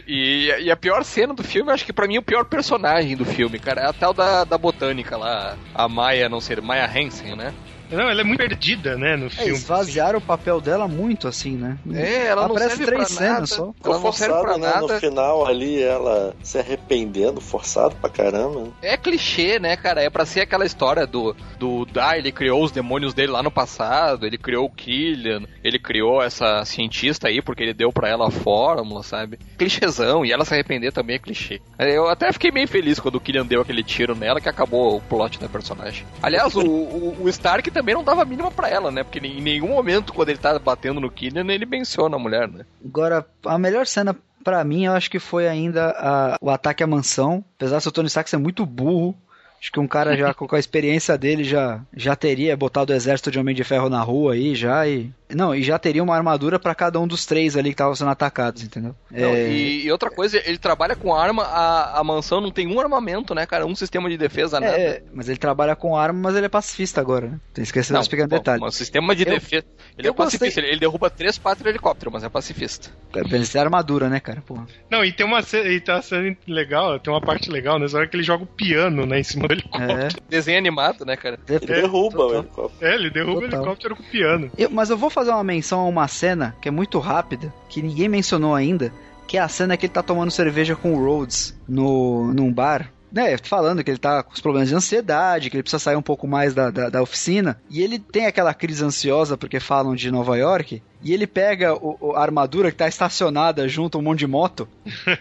E, e a pior cena do filme, acho que pra mim é o pior personagem do filme, cara. É a tal da, da botânica lá, a Maya, não sei, Maya Hansen, né? Não, ela é muito perdida, né, no É, filme. esvaziaram o papel dela muito, assim, né? É, ela não Aparece serve três pra cenas nada. só. Ela não serve pra né? nada. No final ali, ela se arrependendo, forçado pra caramba. É clichê, né, cara? É pra ser aquela história do, do. Ah, ele criou os demônios dele lá no passado, ele criou o Killian, ele criou essa cientista aí porque ele deu pra ela a fórmula, sabe? Clichêzão, e ela se arrepender também é clichê. Eu até fiquei meio feliz quando o Killian deu aquele tiro nela que acabou o plot da personagem. Aliás, o, o, o Stark também não dava a mínima pra ela, né? Porque em nenhum momento, quando ele tá batendo no Killian, ele menciona a mulher, né? Agora, a melhor cena pra mim, eu acho que foi ainda a- o ataque à mansão. Apesar do Tony Stark ser muito burro, acho que um cara já <laughs> com a experiência dele já, já teria botado o exército de Homem de Ferro na rua aí já e não, e já teria uma armadura pra cada um dos três ali que estavam sendo atacados, entendeu? Não, É, e, e outra coisa, ele trabalha com arma, a, a mansão não tem um armamento, né, cara? Um sistema de defesa, nada. é, mas ele trabalha com arma, mas ele é pacifista agora, né? Não, desse pequeno bom, detalhe. Um sistema de Eu- defesa. Ele é pacifista, gostei- ele, derruba três, quatro helicópteros, mas é pacifista. É, Ele tem armadura, né, cara? Porra. Não, e tem uma cena, e uma cena legal, tem uma parte legal, nessa hora que ele joga o piano, né, em cima do helicóptero. É. Desenho animado, né, cara? Ele derruba total. o helicóptero. É, ele derruba Total. o helicóptero com o piano. Eu- mas eu vou fazer uma menção a uma cena que é muito rápida, que ninguém mencionou ainda, que é a cena que ele tá tomando cerveja com o Rhodes no, num bar. Né, falando que ele tá com os problemas de ansiedade, que ele precisa sair um pouco mais da, da, da oficina. E ele tem aquela crise ansiosa porque falam de Nova York. E ele pega o- o- a armadura que tá estacionada junto a um monte de moto. <laughs>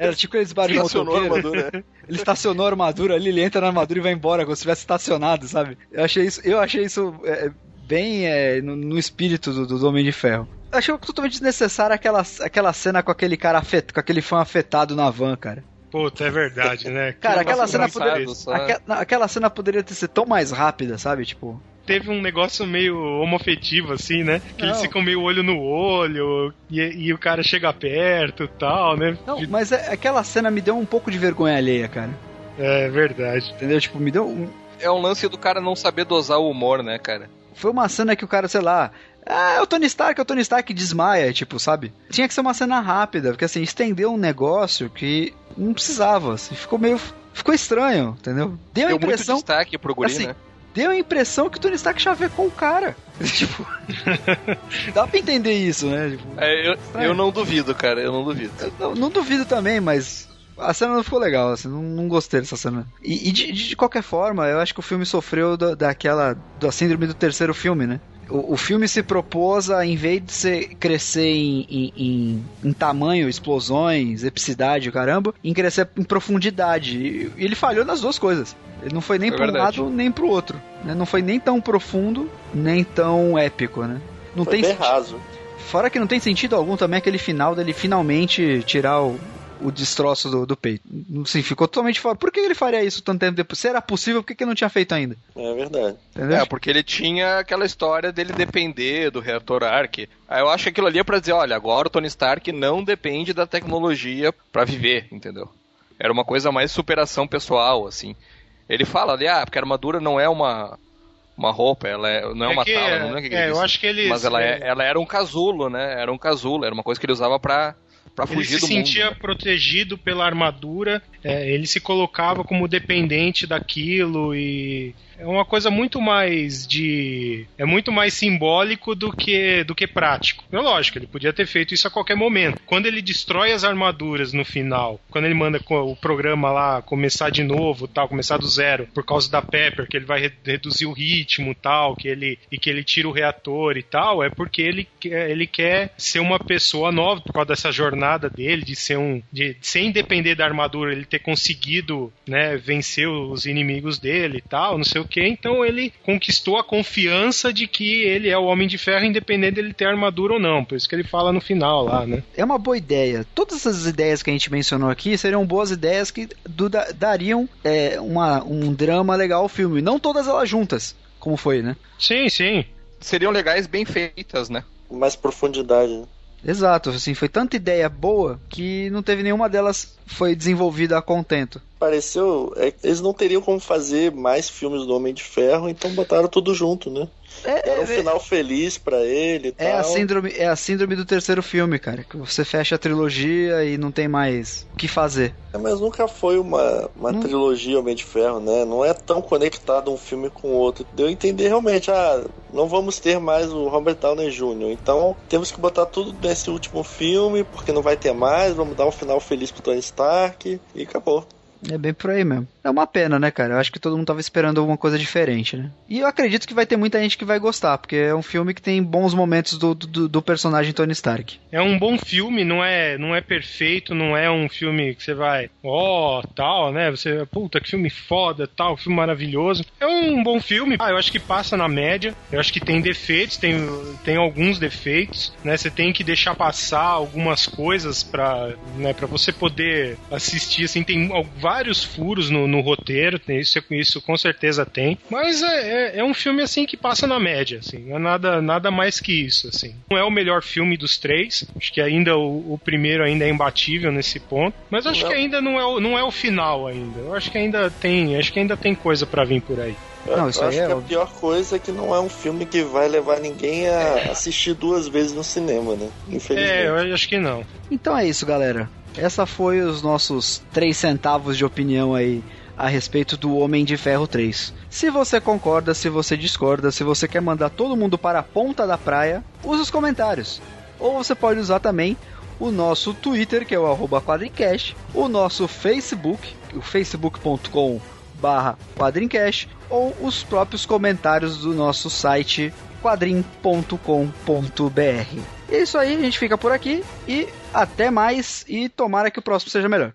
Era tipo aqueles de Estacionou a armadura. <laughs> Ele estacionou a armadura ali, ele entra na armadura e vai embora, como se tivesse estacionado, sabe? Eu achei isso, eu achei isso é, bem é, no, no espírito do, do Homem de Ferro. achei totalmente desnecessária aquela, aquela cena com aquele cara afet, com aquele fã afetado na van, cara. Puta, é verdade, né? <laughs> Cara, Que aquela cena, poderia, só. aque- não, aquela cena poderia ter sido tão mais rápida, sabe? Tipo, Teve um negócio meio homofetivo, assim, né? Que eles Não. ficam meio olho no olho e, e o cara chega perto e tal, né? não, mas é- aquela cena me deu um pouco de vergonha alheia, cara. É verdade. Entendeu? Tipo, me deu um, É um lance do cara não saber dosar o humor, né, cara? Foi uma cena que o cara, sei lá, ah, é o Tony Stark, é o Tony Stark desmaia, tipo, sabe? Tinha que ser uma cena rápida, porque assim, estendeu um negócio que não precisava, assim, ficou meio ficou estranho, entendeu? Deu a Deu muito impressão, destaque pro guri, assim, né? deu a impressão que o Tony Stark chavecou o cara. <laughs> tipo, <laughs> dá pra entender isso, né? Tipo, É, eu, eu não duvido, cara, eu não duvido. não, não duvido também, mas a cena não ficou legal, assim, não, não gostei dessa cena. E, e de, de- qualquer forma, eu acho que o filme sofreu da, daquela. da síndrome do terceiro filme, né? O, o filme se propôs a, em vez de ser, crescer em, em, em- em tamanho, explosões, epicidade, caramba, em crescer em profundidade. E, e ele falhou nas duas coisas. Ele não foi nem É para um lado nem pro outro. né? Não foi nem tão profundo, nem tão épico, né? Não Foi tem bem sentido. raso. Fora que não tem sentido algum também aquele final dele finalmente tirar o, o destroço do, do peito. Assim, ficou totalmente fora. Por que ele faria isso tanto tempo depois? Se era possível, por que, que ele não tinha feito ainda? É verdade. Entendeu? É, porque ele tinha aquela história dele depender do reator Ark. Aí eu acho que aquilo ali é pra dizer, olha, agora o Tony Stark não depende da tecnologia pra viver, entendeu? Era uma coisa mais superação pessoal, assim. Ele fala ali, ah, porque a armadura não é uma, uma roupa, ela é, não é, É uma que, tala, não é o que ele é, eu disse. acho que eles- Mas ela, é, é- ela era um casulo, né? Era um casulo, era uma coisa que ele usava pra, Ele fugir se do sentia mundo. né? protegido pela armadura, é, ele se colocava como dependente daquilo e é uma coisa muito mais de é muito mais simbólico do que do que prático. É lógico, ele podia ter feito isso a qualquer momento. Quando ele destrói as armaduras no final, quando ele manda o programa lá começar de novo, tal, começar do zero, por causa da Pepper, que ele vai re- reduzir o ritmo, tal, que ele e que ele tira o reator e tal, é porque ele quer, ele quer ser uma pessoa nova por causa dessa jornada dele de ser um de sem depender da armadura, ele ter conseguido, né, vencer os inimigos dele e tal, não sei o que. Então ele conquistou a confiança de que ele é o Homem de Ferro independente dele ter armadura ou não. Por isso que ele fala no final lá, né? É uma boa ideia. Todas essas ideias que a gente mencionou aqui seriam boas ideias que da- dariam é, uma, um drama legal ao filme. Não todas elas juntas, como foi, né? Sim, sim. Seriam legais bem feitas, né? Mais profundidade. né? Exato, assim, foi tanta ideia boa que não teve nenhuma delas foi desenvolvida a contento. Pareceu. é, eles não teriam como fazer mais filmes do Homem de Ferro, então botaram tudo junto, né? É, Era um é- final feliz pra ele e É a, tal. síndrome, é a síndrome do terceiro filme, cara. Que você fecha a trilogia e não tem mais o que fazer. É, mas nunca foi uma, uma Hum. trilogia Homem de Ferro, né? Não é tão conectado um filme com o outro. Deu a entender realmente, ah, não vamos ter mais o Robert Downey Jr. Então temos que botar tudo nesse último filme, porque não vai ter mais, vamos dar um final feliz pro Tony Stark e acabou. É bem por aí mesmo. É uma pena, né, cara? Eu acho que todo mundo tava esperando alguma coisa diferente, né? E eu acredito que vai ter muita gente que vai gostar, porque é um filme que tem bons momentos do, do, do personagem Tony Stark. É um bom filme, não é, não é perfeito, não é um filme que você vai, ó, tal, né? Você, puta, que filme foda, tal, filme maravilhoso. É um bom filme. Ah, eu acho que passa na média. Eu acho que tem defeitos, tem, tem alguns defeitos, né? Você tem que deixar passar algumas coisas pra, né, pra você poder assistir, assim, tem al- vários furos no, no roteiro, tem isso, isso com certeza tem. Mas é, é, é um filme, assim, que passa na média, assim, não é nada, nada mais que isso, assim. Não é o melhor filme dos três, acho que ainda o, o primeiro ainda é imbatível nesse ponto, mas acho Não. que ainda não é, o, não é o final ainda. Eu acho que ainda tem, acho que ainda tem coisa pra vir por aí. Não, isso eu acho é que a óbvio. pior coisa é que não é um filme que vai levar ninguém a assistir duas vezes no cinema, né? Infelizmente. É, eu acho que não. Então é isso, galera. Essa foi os nossos 3 centavos de opinião aí a respeito do Homem de Ferro 3. Se você concorda, se você discorda, se você quer mandar todo mundo para a ponta da praia, use os comentários. Ou você pode usar também o nosso Twitter, que é o quadrincast, o nosso Facebook, o facebook.com barra quadrincast, ou os próprios comentários do nosso site quadrim.com.br. É isso aí, a gente fica por aqui e até mais e tomara que o próximo seja melhor.